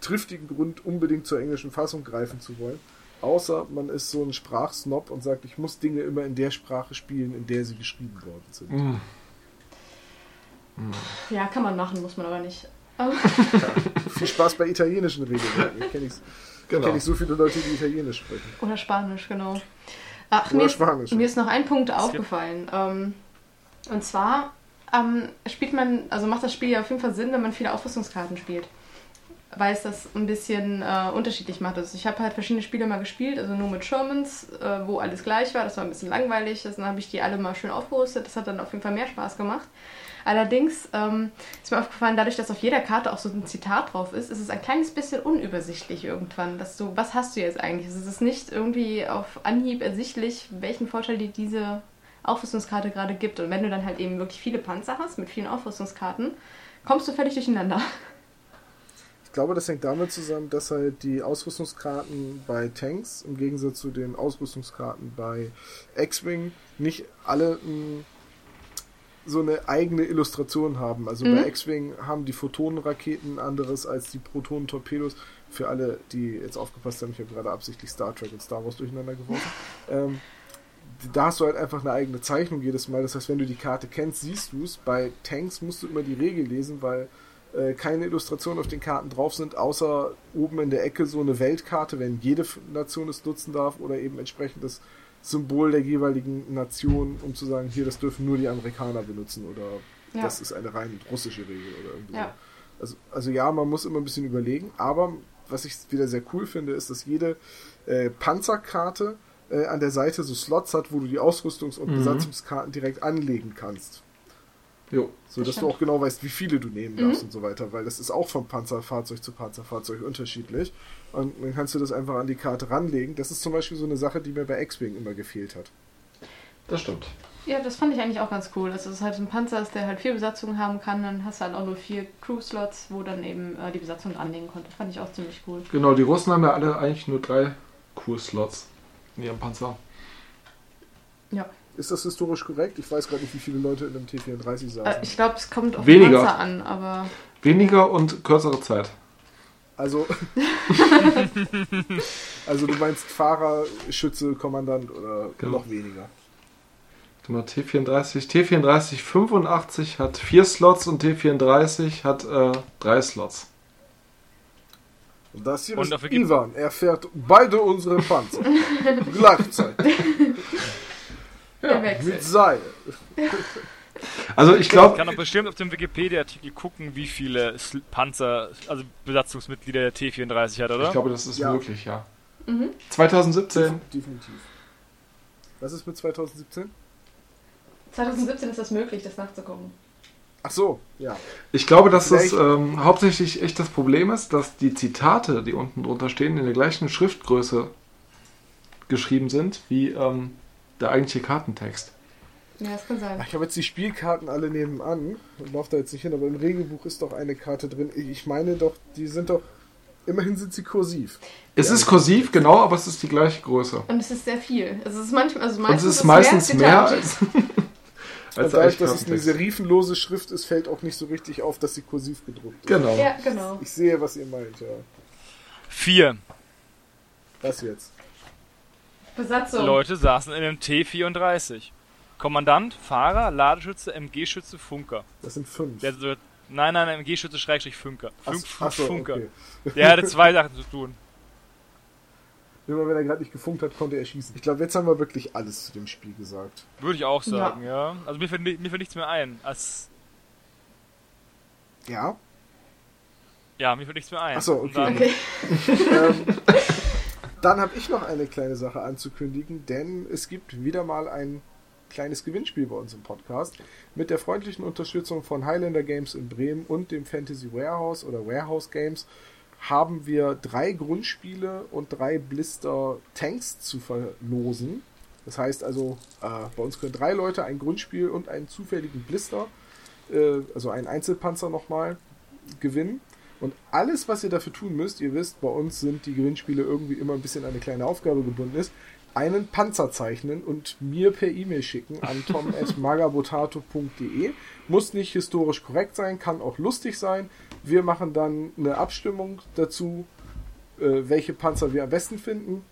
triftigen Grund, unbedingt zur englischen Fassung greifen zu wollen. Außer man ist so ein Sprachsnob und sagt, ich muss Dinge immer in der Sprache spielen, in der sie geschrieben worden sind.
Hm.
Ja, kann man machen, muss man aber nicht. Ähm,
Viel Spaß bei italienischen Regelwerken. Ich kenne ich,
Genau.
kenn so viele Leute, die Italienisch sprechen.
Oder Spanisch, genau. Ach,
Oder
mir, ist,
Spanisch.
mir ist noch ein Punkt aufgefallen. Ähm, und zwar ähm, spielt man, also macht das Spiel ja auf jeden Fall Sinn, wenn man viele Aufrüstungskarten spielt. Weil es das ein bisschen äh, unterschiedlich macht. Also ich habe halt verschiedene Spiele mal gespielt, also nur mit Shermans, äh, wo alles gleich war. Das war ein bisschen langweilig. Dann habe ich die alle mal schön aufgerüstet. Das hat dann auf jeden Fall mehr Spaß gemacht. Allerdings ähm, ist mir aufgefallen, dadurch, dass auf jeder Karte auch so ein Zitat drauf ist, ist es ein kleines bisschen unübersichtlich irgendwann, dass du, was hast du jetzt eigentlich? Es ist nicht irgendwie auf Anhieb ersichtlich, welchen Vorteil dir diese Aufrüstungskarte gerade gibt. Und wenn du dann halt eben wirklich viele Panzer hast mit vielen Aufrüstungskarten, kommst du völlig durcheinander.
Ich glaube, das hängt damit zusammen, dass halt die Ausrüstungskarten bei Tanks im Gegensatz zu den Ausrüstungskarten bei X-Wing nicht alle mh, so eine eigene Illustration haben. Also
Mhm.
bei X-Wing haben die Photonenraketen anderes als die Protonentorpedos. Für alle, die jetzt aufgepasst haben, ich habe gerade absichtlich Star Trek und Star Wars durcheinander geworfen. ähm, da hast du halt einfach eine eigene Zeichnung jedes Mal. Das heißt, wenn du die Karte kennst, siehst du es. Bei Tanks musst du immer die Regel lesen, weil äh, keine Illustrationen auf den Karten drauf sind, außer oben in der Ecke so eine Weltkarte, wenn jede Nation es nutzen darf oder eben entsprechend das Symbol der jeweiligen Nation, um zu sagen, hier, das dürfen nur die Amerikaner benutzen oder
Ja.
das ist eine rein russische Regel oder irgendwie
Ja.
so. Also, also ja, man muss immer ein bisschen überlegen, aber was ich wieder sehr cool finde, ist, dass jede äh, Panzerkarte äh, an der Seite so Slots hat, wo du die Ausrüstungs- und
Mhm.
Besatzungskarten direkt anlegen kannst.
Jo.
So
Das
dass du auch genau weißt, wie viele du nehmen
Mhm.
darfst und so weiter, weil das ist auch von Panzerfahrzeug zu Panzerfahrzeug unterschiedlich. Und dann kannst du das einfach an die Karte ranlegen. Das ist zum Beispiel so eine Sache, die mir bei X-Wing immer gefehlt hat.
Das stimmt.
Ja, das fand ich eigentlich auch ganz cool, dass es halt so ein Panzer ist, der halt vier Besatzungen haben kann. Dann hast du halt auch nur vier Crew-Slots, wo dann eben äh, die Besatzung anlegen konnte. Fand ich auch ziemlich cool.
Genau, die Russen haben ja alle eigentlich nur drei Crew-Slots in ihrem Panzer.
Ja.
Ist das historisch korrekt? Ich weiß gerade nicht, wie viele Leute in einem T34 saßen.
Äh, ich glaube, es kommt auf
Weniger.
Panzer an, aber
Weniger und kürzere Zeit.
Also, also du meinst Fahrer, Schütze, Kommandant oder
Genau.
noch weniger?
Mal, T34. T34 85 hat vier Slots und T34 hat äh, drei Slots.
Und das hier
Und
ist Ivan. Er fährt beide unsere Panzer. Gleichzeitig.
Wechsel.
Mit Seil.
Also ich
Ich
glaube,
kann doch bestimmt auf dem Wikipedia-Artikel gucken, wie viele Panzer, also Besatzungsmitglieder der T-34 hat, oder?
ich glaube, das ist
Ja.
möglich, ja.
Mhm.
2017.
Definitiv. Was ist mit 2017?
2017 ist das möglich, das nachzugucken.
Ach so, ja.
Ich glaube, dass das
Vielleicht-
ähm, hauptsächlich echt das Problem ist, dass die Zitate, die unten drunter stehen, in der gleichen Schriftgröße geschrieben sind wie ähm, der eigentliche Kartentext.
Ja, das kann sein.
Ich habe jetzt die Spielkarten alle nebenan und laufe da jetzt nicht hin, aber im Regelbuch ist doch eine Karte drin. Ich meine doch, die sind doch. Immerhin sind sie kursiv.
Es ist kursiv, genau, aber es ist die gleiche Größe.
Und es ist sehr viel. Es ist manchmal, also
Und
meistens
es ist meistens mehr
als
als,
Und dadurch, dass es eine serifenlose Schrift ist, fällt auch nicht so richtig auf, dass sie kursiv gedruckt ist.
Genau.
Ja, genau.
Ich sehe, was ihr meint, ja.
Vier
Was jetzt?
Besatzung.
Leute saßen in einem T-34. Kommandant, Fahrer, Ladeschütze, MG-Schütze, Funker.
Das sind fünf.
Der so, nein, nein, MG-Schütze Schrägstrich Funker.
Ach-
Funk,
ach so,
Funker.
okay.
Der hatte zwei Sachen zu tun.
Immer wenn er gerade nicht gefunkt hat, konnte er schießen. Ich glaube, jetzt haben wir wirklich alles zu dem Spiel gesagt.
Würde ich auch sagen, ja. Also mir fällt, mir fällt nichts mehr ein. Als,
Ja?
ja, mir fällt nichts mehr ein.
Ach so,
Und
okay.
Okay.
ähm, dann habe ich noch eine kleine Sache anzukündigen, denn es gibt wieder mal ein kleines Gewinnspiel bei uns im Podcast mit der freundlichen Unterstützung von Highlander Games in Bremen und dem Fantasy Warehouse oder Warehouse Games haben wir drei Grundspiele und drei Blister Tanks zu verlosen. Das heißt also, äh, bei uns können drei Leute ein Grundspiel und einen zufälligen Blister, äh, also einen Einzelpanzer nochmal, gewinnen. Und alles, was ihr dafür tun müsst, ihr wisst, bei uns sind die Gewinnspiele irgendwie immer ein bisschen an eine kleine Aufgabe gebunden ist, einen Panzer zeichnen und mir per E-Mail schicken an tom.magabotato.de. Muss nicht historisch korrekt sein, kann auch lustig sein. Wir machen dann eine Abstimmung dazu, äh, welche Panzer wir am besten finden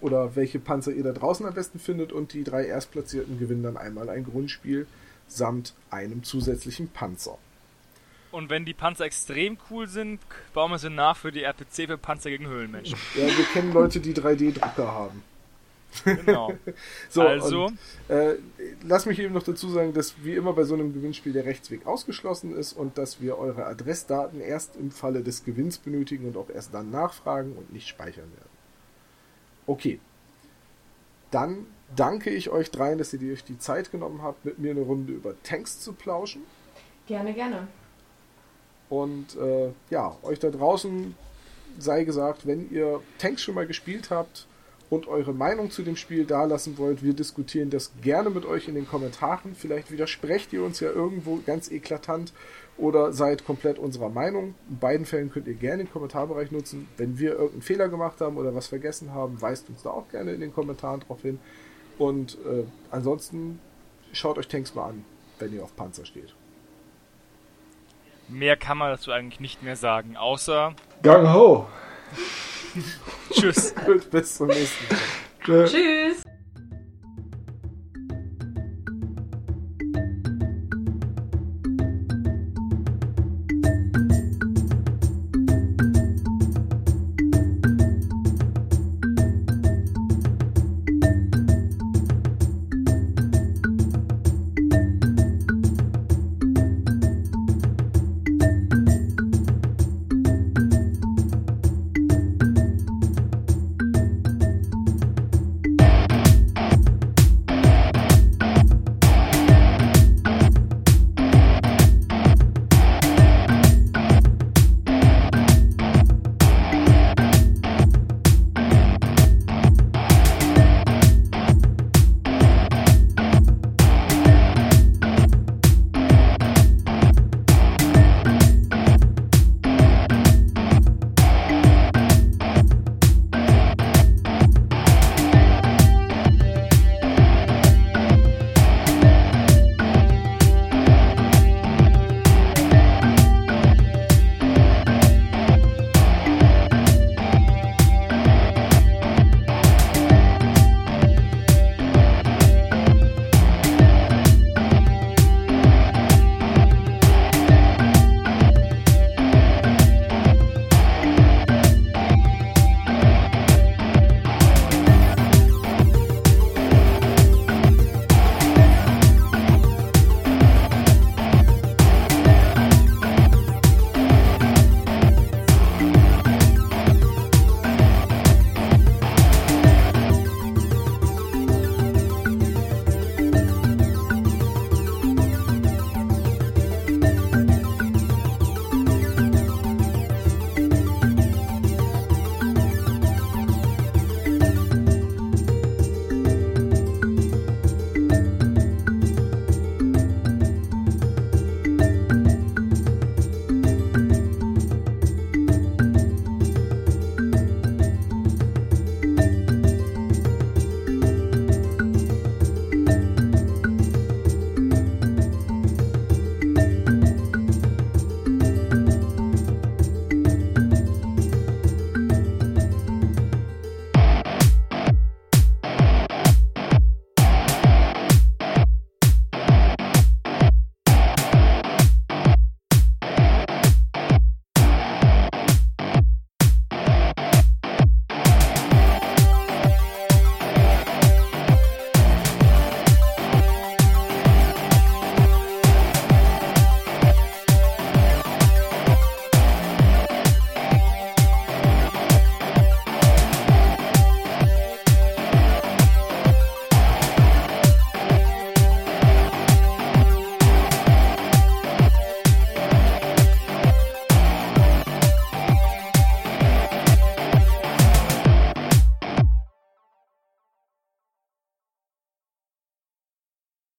oder welche Panzer ihr da draußen am besten findet und die drei Erstplatzierten gewinnen dann einmal ein Grundspiel samt einem zusätzlichen Panzer.
Und wenn die Panzer extrem cool sind, bauen wir sie nach für die RPC für Panzer gegen Höhlenmenschen.
Ja, wir kennen Leute, die 3D-Drucker haben.
Genau.
So,
also,
und, äh, lass mich eben noch dazu sagen, dass wie immer bei so einem Gewinnspiel der Rechtsweg ausgeschlossen ist und dass wir eure Adressdaten erst im Falle des Gewinns benötigen und auch erst dann nachfragen und nicht speichern werden. Okay. Dann danke ich euch dreien, dass ihr euch die Zeit genommen habt, mit mir eine Runde über Tanks zu plauschen.
Gerne, gerne.
Und äh, ja, euch da draußen sei gesagt, wenn ihr Tanks schon mal gespielt habt und eure Meinung zu dem Spiel dalassen wollt, wir diskutieren das gerne mit euch in den Kommentaren. Vielleicht widersprecht ihr uns ja irgendwo ganz eklatant oder seid komplett unserer Meinung. In beiden Fällen könnt ihr gerne den Kommentarbereich nutzen. Wenn wir irgendeinen Fehler gemacht haben oder was vergessen haben, weist uns da auch gerne in den Kommentaren drauf hin. Und äh, ansonsten schaut euch Tanks mal an, wenn ihr auf Panzer steht.
Mehr kann man dazu eigentlich nicht mehr sagen, außer
Gang ho!
Tschüss.
Gut, bis zum nächsten Mal.
Tschüss.